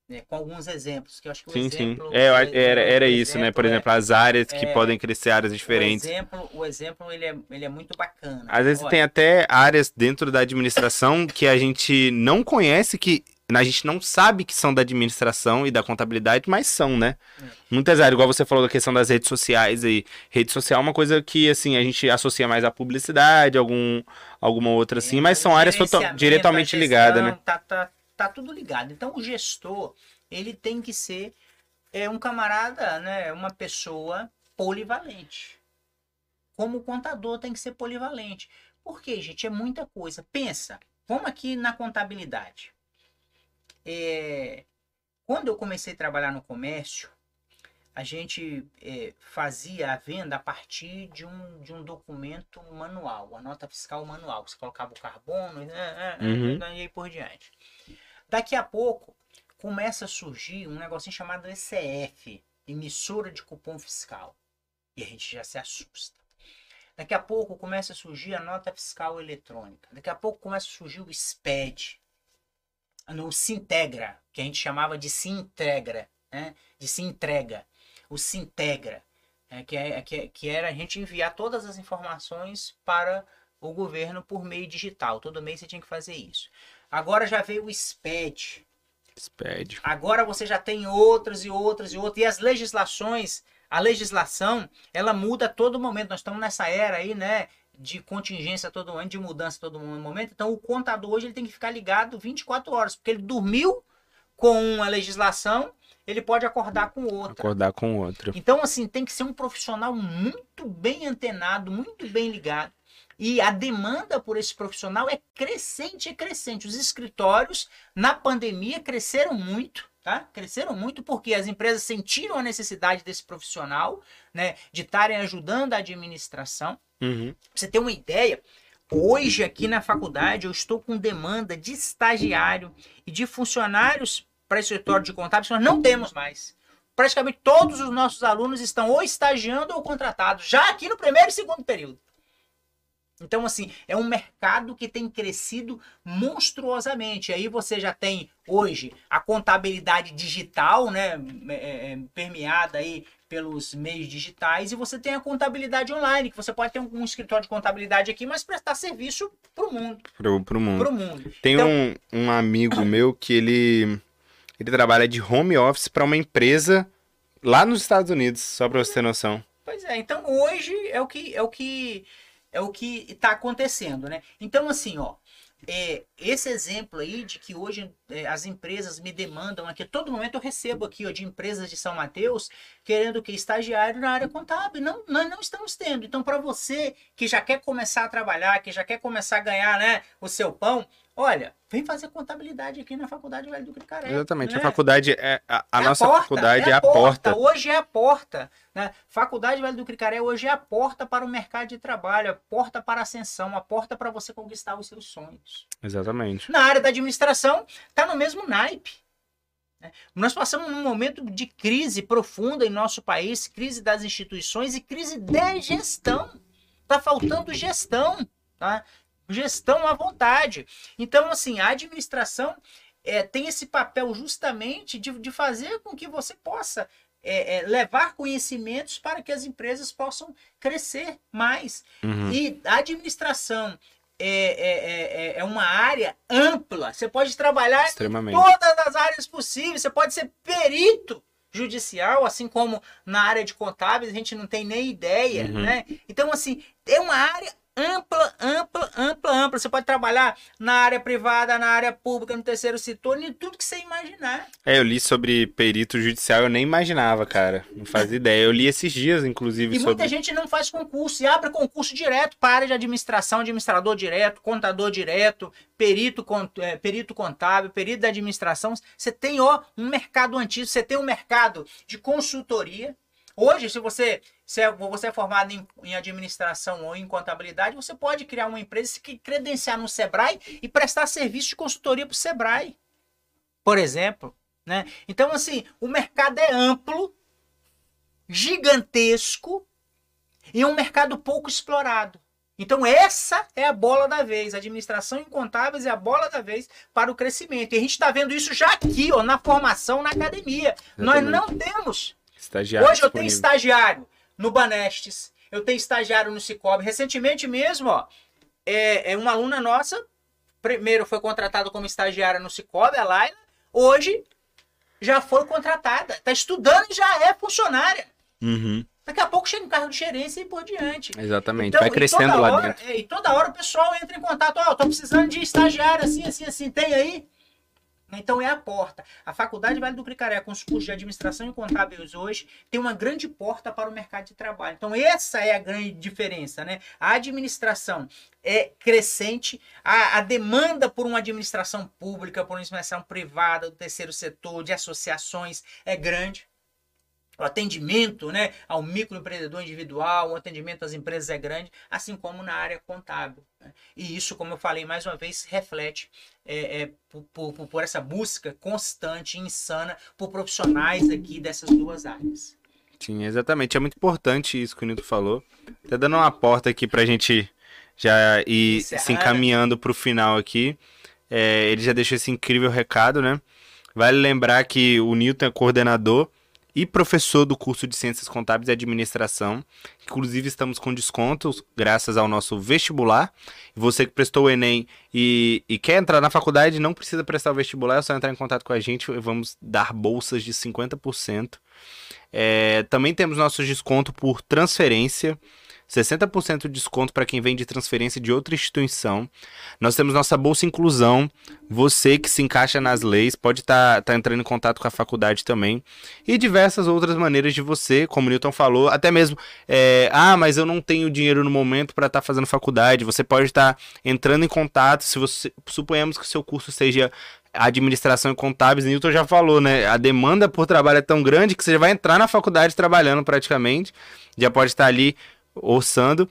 né, com alguns exemplos, que eu acho que o Sim, sim. exemplo... É, o a- era, era isso, né? Por é- exemplo, as áreas que é, podem crescer áreas diferentes. O exemplo, o exemplo ele, é, ele é muito bacana. Às vezes Olha, tem até áreas dentro da administração que a gente não conhece, que a gente não sabe que são da administração e da contabilidade, mas são, né? É. Muitas áreas, igual você falou da questão das redes sociais aí. Rede social é uma coisa que, assim, a gente associa mais à publicidade, algum, alguma outra assim, mas são áreas diretamente ligadas, né? Tá, tá, tá tudo ligado. Então o gestor, ele tem que ser é, um camarada, né, uma pessoa polivalente. Como o contador tem que ser polivalente. Por quê, gente? É muita coisa. Pensa, vamos aqui na contabilidade. É, quando eu comecei a trabalhar no comércio, a gente é, fazia a venda a partir de um, de um documento manual, a nota fiscal manual. Você colocava o carbono né, Uhum. e aí por diante. Daqui a pouco começa a surgir um negocinho chamado ECF, emissora de cupom fiscal. E a gente já se assusta. Daqui a pouco começa a surgir a nota fiscal eletrônica. Daqui a pouco começa a surgir o SPED, no Sintegra, que a gente chamava de Sintegra, né? de se entrega. O Sintegra, né? que, é, que, que era a gente enviar todas as informações para o governo por meio digital. Todo mês você tinha que fazer isso. Agora já veio o SPED, Sped. Agora você já tem outras e outras e outras. E as legislações, a legislação, ela muda a todo momento. Nós estamos nessa era aí, né? De contingência todo momento, de mudança todo momento. Então o contador hoje ele tem que ficar ligado 24 horas, porque ele dormiu com uma legislação, ele pode acordar com outra. Acordar com outro. Então, assim, tem que ser um profissional muito bem antenado, muito bem ligado. E a demanda por esse profissional é crescente, é crescente. Os escritórios, na pandemia, cresceram muito, tá? Cresceram muito porque as empresas sentiram a necessidade desse profissional, né? De estarem ajudando a administração. Uhum. Pra você ter uma ideia, hoje aqui na faculdade eu estou com demanda de estagiário e de funcionários para escritório de contábeis que nós não temos mais. Praticamente todos os nossos alunos estão ou estagiando ou contratados, já aqui no primeiro e segundo período. Então, assim, é um mercado que tem crescido monstruosamente. Aí você já tem hoje a contabilidade digital, né, é, é, permeada aí pelos meios digitais, e você tem a contabilidade online, que você pode ter um, um escritório de contabilidade aqui, mas prestar serviço para o mundo, Pro, pro mundo. para o mundo. Tem Então- um, um amigo meu que ele, ele trabalha de home office para uma empresa lá nos Estados Unidos, só para você ter noção. Pois é, então hoje é o que é o que é o que está acontecendo, né? Então assim, ó, é, esse exemplo aí de que hoje é, as empresas me demandam aqui, todo momento eu recebo aqui ó, de empresas de São Mateus querendo que estagiário na área contábil, não, nós não estamos tendo. Então para você que já quer começar a trabalhar, que já quer começar a ganhar, né, o seu pão, olha, vem fazer contabilidade aqui na Faculdade Velho do Cricaré. Exatamente. né? A faculdade é a, a É nossa porta, faculdade é a porta. Hoje é a porta. Né? Faculdade Vale do Cricaré hoje é a porta para o mercado de trabalho, a porta para a ascensão, a porta para você conquistar os seus sonhos. Exatamente. Na área da administração, está no mesmo naipe. né? Nós passamos num momento de crise profunda em nosso país, crise das instituições e crise de gestão. Está faltando gestão, tá? Gestão à vontade. Então, assim, a administração é, tem esse papel justamente de, de fazer com que você possa é, é, levar conhecimentos para que as empresas possam crescer mais. Uhum. E a administração é, é, é, é uma área ampla. Você pode trabalhar em todas as áreas possíveis. Você pode ser perito judicial, assim como na área de contábeis, a gente não tem nem ideia, Uhum. né? Então, assim, é uma área ampla, ampla, ampla, ampla. Você pode trabalhar na área privada, na área pública, no terceiro setor, em tudo que você imaginar. É, eu li sobre perito judicial, eu nem imaginava, cara. Não fazia ideia. Eu li esses dias, inclusive, E sobre. muita gente não faz concurso e abre concurso direto para área de administração, administrador direto, contador direto, perito, con- eh, perito contábil, perito da administração. Você tem ó, um mercado antigo, você tem um mercado de consultoria. Hoje, se você, se é, você é formado em, em administração ou em contabilidade, você pode criar uma empresa, se credenciar no Sebrae e prestar serviço de consultoria para o Sebrae, por exemplo. Né? Então, assim, o mercado é amplo, gigantesco e um mercado pouco explorado. Então, essa é a bola da vez. A administração em contábeis é a bola da vez para o crescimento. E a gente está vendo isso já aqui, ó, na formação, na academia. Nós não temos. Estagiário Hoje eu tenho disponível. estagiário no Banestes, eu tenho estagiário no Cicobi. Recentemente mesmo, ó, é, é uma aluna nossa, primeiro foi contratada como estagiária no Cicobi, a Laila, hoje já foi contratada. Está estudando e já é funcionária. Uhum, Daqui a pouco chega um cargo de gerência e por diante. exatamente. Então, Vai crescendo lá hora- dentro. é, E toda hora o pessoal entra em contato, ó, tô precisando de estagiário assim, assim, assim, tem aí? Então é a porta. A Faculdade Vale do Cricaré, com os cursos de administração e contábeis hoje, tem uma grande porta para o mercado de trabalho. Então essa é a grande diferença, né? A administração é crescente, a, a demanda por uma administração pública, por uma administração privada, do terceiro setor, de associações é grande o atendimento né, ao microempreendedor individual, o atendimento às empresas é grande, assim como na área contábil. né? E isso, como eu falei mais uma vez, reflete é, é, por, por- por essa busca constante e insana por profissionais aqui dessas duas áreas. Sim, exatamente. É muito importante isso que o Nilton falou. Tá dando uma porta aqui pra gente já ir se encaminhando pro final aqui. É, ele já deixou esse incrível recado, né? Vale lembrar que o Nilton é coordenador e professor do curso de Ciências Contábeis e Administração. Inclusive, estamos com descontos graças ao nosso vestibular. Você que prestou o Enem e, e quer entrar na faculdade, não precisa prestar o vestibular, é só entrar em contato com a gente. Vamos dar bolsas de 50%. É, também temos nosso desconto por transferência. 60% de desconto para quem vem de transferência de outra instituição. Nós temos nossa Bolsa Inclusão. Você que se encaixa nas leis pode estar entrando em contato com a faculdade também. E diversas outras maneiras de você, como o Newton falou, até mesmo, é, ah, mas eu não tenho dinheiro no momento para estar fazendo faculdade. Você pode estar entrando em contato, se você suponhamos que o seu curso seja administração e contábeis, Newton já falou, né? A demanda por trabalho é tão grande que você já vai entrar na faculdade trabalhando praticamente. Já pode estar ali orçando.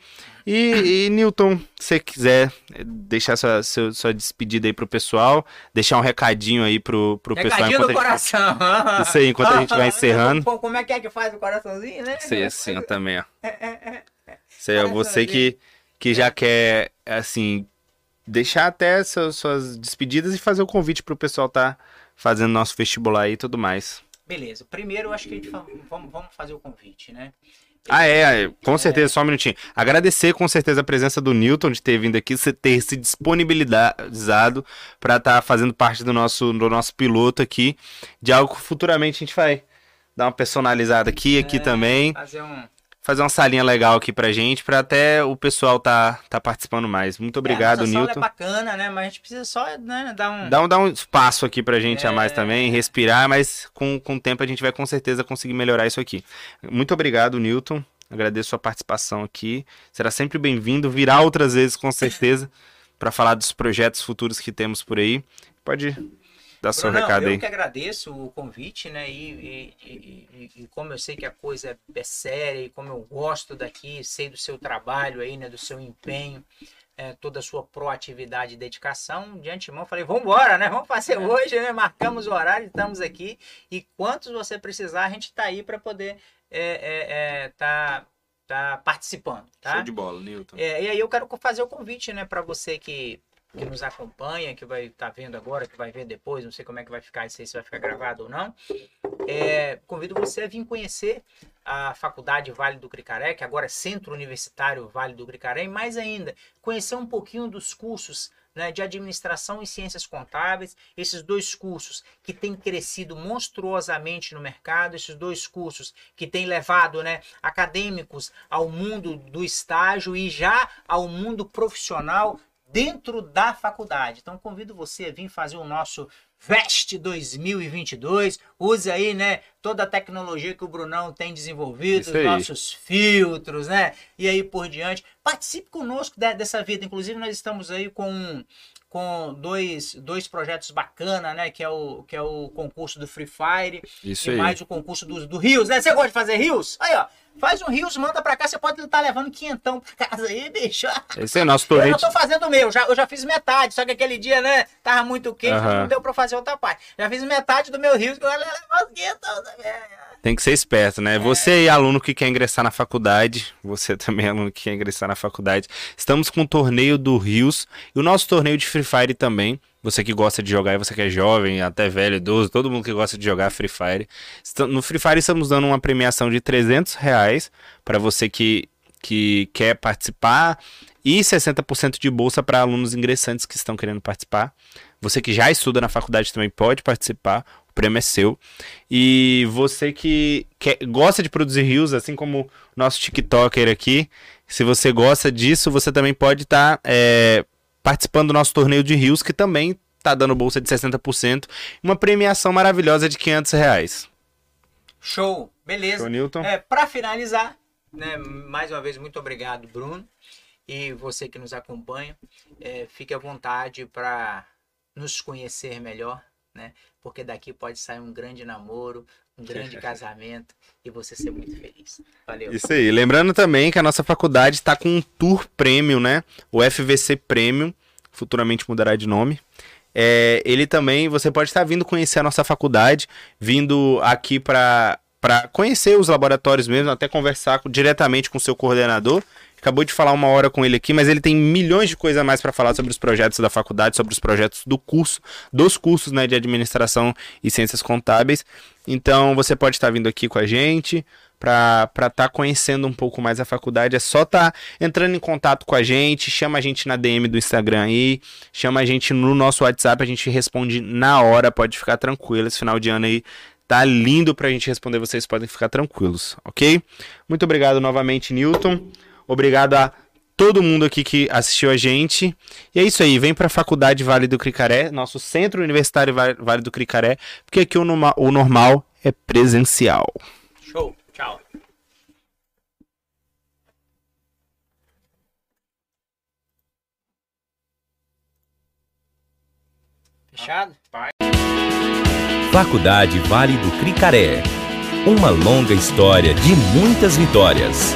E, e Newton, se você quiser deixar sua, seu- sua despedida aí pro pessoal, deixar um recadinho aí pro, pro pessoal. Recadinho do enquanto a gente- coração. Isso aí, enquanto a gente vai encerrando. Pô, Como é que é que faz o coraçãozinho, né? Sei assim ó, também, ó. É, Isso aí, você que, que já quer, assim, deixar até suas, suas despedidas e fazer o convite pro pessoal tá fazendo nosso vestibular e tudo mais. Beleza. Primeiro, eu acho que a gente fa- vamos, vamos fazer o convite, né? Ah, é, é, com certeza, só um minutinho. Agradecer com certeza a presença do Newton de ter vindo aqui, você ter se disponibilizado para estar fazendo parte do nosso, do nosso piloto aqui, de algo que futuramente a gente vai dar uma personalizada aqui, aqui É. também, Fazer um. Fazer uma salinha legal aqui pra gente, para até o pessoal tá, tá participando mais. Muito obrigado, é, a nossa sala Newton. é bacana, né? Mas a gente precisa só né, dar um. Dá um, dá um espaço aqui pra gente a mais É. também, respirar, mas com, com o tempo a gente vai com certeza conseguir melhorar isso aqui. Muito obrigado, Newton. Agradeço sua participação aqui. Será sempre bem-vindo, virá outras vezes com certeza, para falar dos projetos futuros que temos por aí. Pode dar seu recado eu aí. que agradeço o convite, né? E, e- e- e- como eu sei que a coisa é, é séria e como eu gosto daqui, sei do seu trabalho aí, né? Do seu empenho, é, toda a sua proatividade e dedicação, de antemão falei, vamos embora, né? Vamos fazer hoje, né? Marcamos o horário, estamos aqui. E quantos você precisar, a gente está aí para poder é, é, é, tá, tá participando, tá? bola, Newton. É, e aí eu quero fazer o convite, né, para você que, que nos acompanha, que vai estar vendo agora, que vai ver depois, não sei como é que vai ficar, se vai ficar gravado ou não. É, convido você a vir conhecer a Faculdade Vale do Cricaré, que agora é Centro Universitário Vale do Cricaré, e mais ainda, conhecer um pouquinho dos cursos né, de administração e ciências contábeis, esses dois cursos que têm crescido monstruosamente no mercado, esses dois cursos que têm levado né, acadêmicos ao mundo do estágio e já ao mundo profissional dentro da faculdade. Então convido você a vir fazer o nosso Veste 2022. Use aí, né, toda a tecnologia que o Brunão tem desenvolvido, os nossos filtros, né? E aí por diante. Participe conosco dessa vida. Inclusive, nós estamos aí com com dois, dois projetos bacana, né? Que é, o, que é o concurso do Free Fire Isso e aí. mais o concurso do, do Rios, né? Você gosta de fazer Rios? Aí, ó. Faz um Rios, manda pra cá, você pode estar levando quinhentão pra casa aí, bicho. Esse é nosso Eu torneio. já tô fazendo o meu, já, eu já fiz metade, só que aquele dia, né, tava muito quente, Aham. não deu pra fazer outra parte. Já fiz metade do meu Rios, que eu ia levar os quinhentão também. Tem que ser esperto, né? Você aí, aluno que quer ingressar na faculdade, você também, aluno que quer ingressar na faculdade, estamos com o torneio do Rios e o nosso torneio de Free Fire também. Você que gosta de jogar, e você que é jovem, até velho, idoso, todo mundo que gosta de jogar Free Fire. No Free Fire estamos dando uma premiação de 300 reais para você que, que quer participar e 60% de bolsa para alunos ingressantes que estão querendo participar. Você que já estuda na faculdade também pode participar, o prêmio é seu. E você que quer, gosta de produzir reels, assim como o nosso TikToker aqui, se você gosta disso, você também pode estar participando do nosso torneio de reels, que também está dando bolsa de 60%, uma premiação maravilhosa de 500 reais. Show, beleza. Show, Newton. É, para finalizar, né, mais uma vez, muito obrigado, Bruno. E você que nos acompanha, é, fique à vontade para nos conhecer melhor, né? Porque daqui pode sair um grande namoro, um grande casamento e você ser muito feliz. Valeu. Isso aí. Lembrando também que a nossa faculdade está com um tour premium, né? O FVC Premium, futuramente mudará de nome. É, ele também, você pode estar vindo conhecer a nossa faculdade, vindo aqui para para conhecer os laboratórios mesmo, até conversar com- diretamente com o seu coordenador. Acabou de falar uma hora com ele aqui, mas ele tem milhões de coisas a mais para falar sobre os projetos da faculdade, sobre os projetos do curso, dos cursos né, de administração e ciências contábeis. Então você pode estar vindo aqui com a gente para estar conhecendo um pouco mais a faculdade. É só estar entrando em contato com a gente, chama a gente na DM do Instagram aí, chama a gente no nosso WhatsApp, a gente responde na hora, pode ficar tranquilo. Esse final de ano aí tá lindo pra gente responder, vocês podem ficar tranquilos, ok? Muito obrigado novamente, Newton. Obrigado a todo mundo aqui que assistiu a gente. E é isso aí, vem pra Faculdade Vale do Cricaré, nosso Centro Universitário Va- Vale do Cricaré, porque aqui o, norma- o normal é presencial. Show. Tchau. Fechado? Faculdade Vale do Cricaré. Uma longa história de muitas vitórias.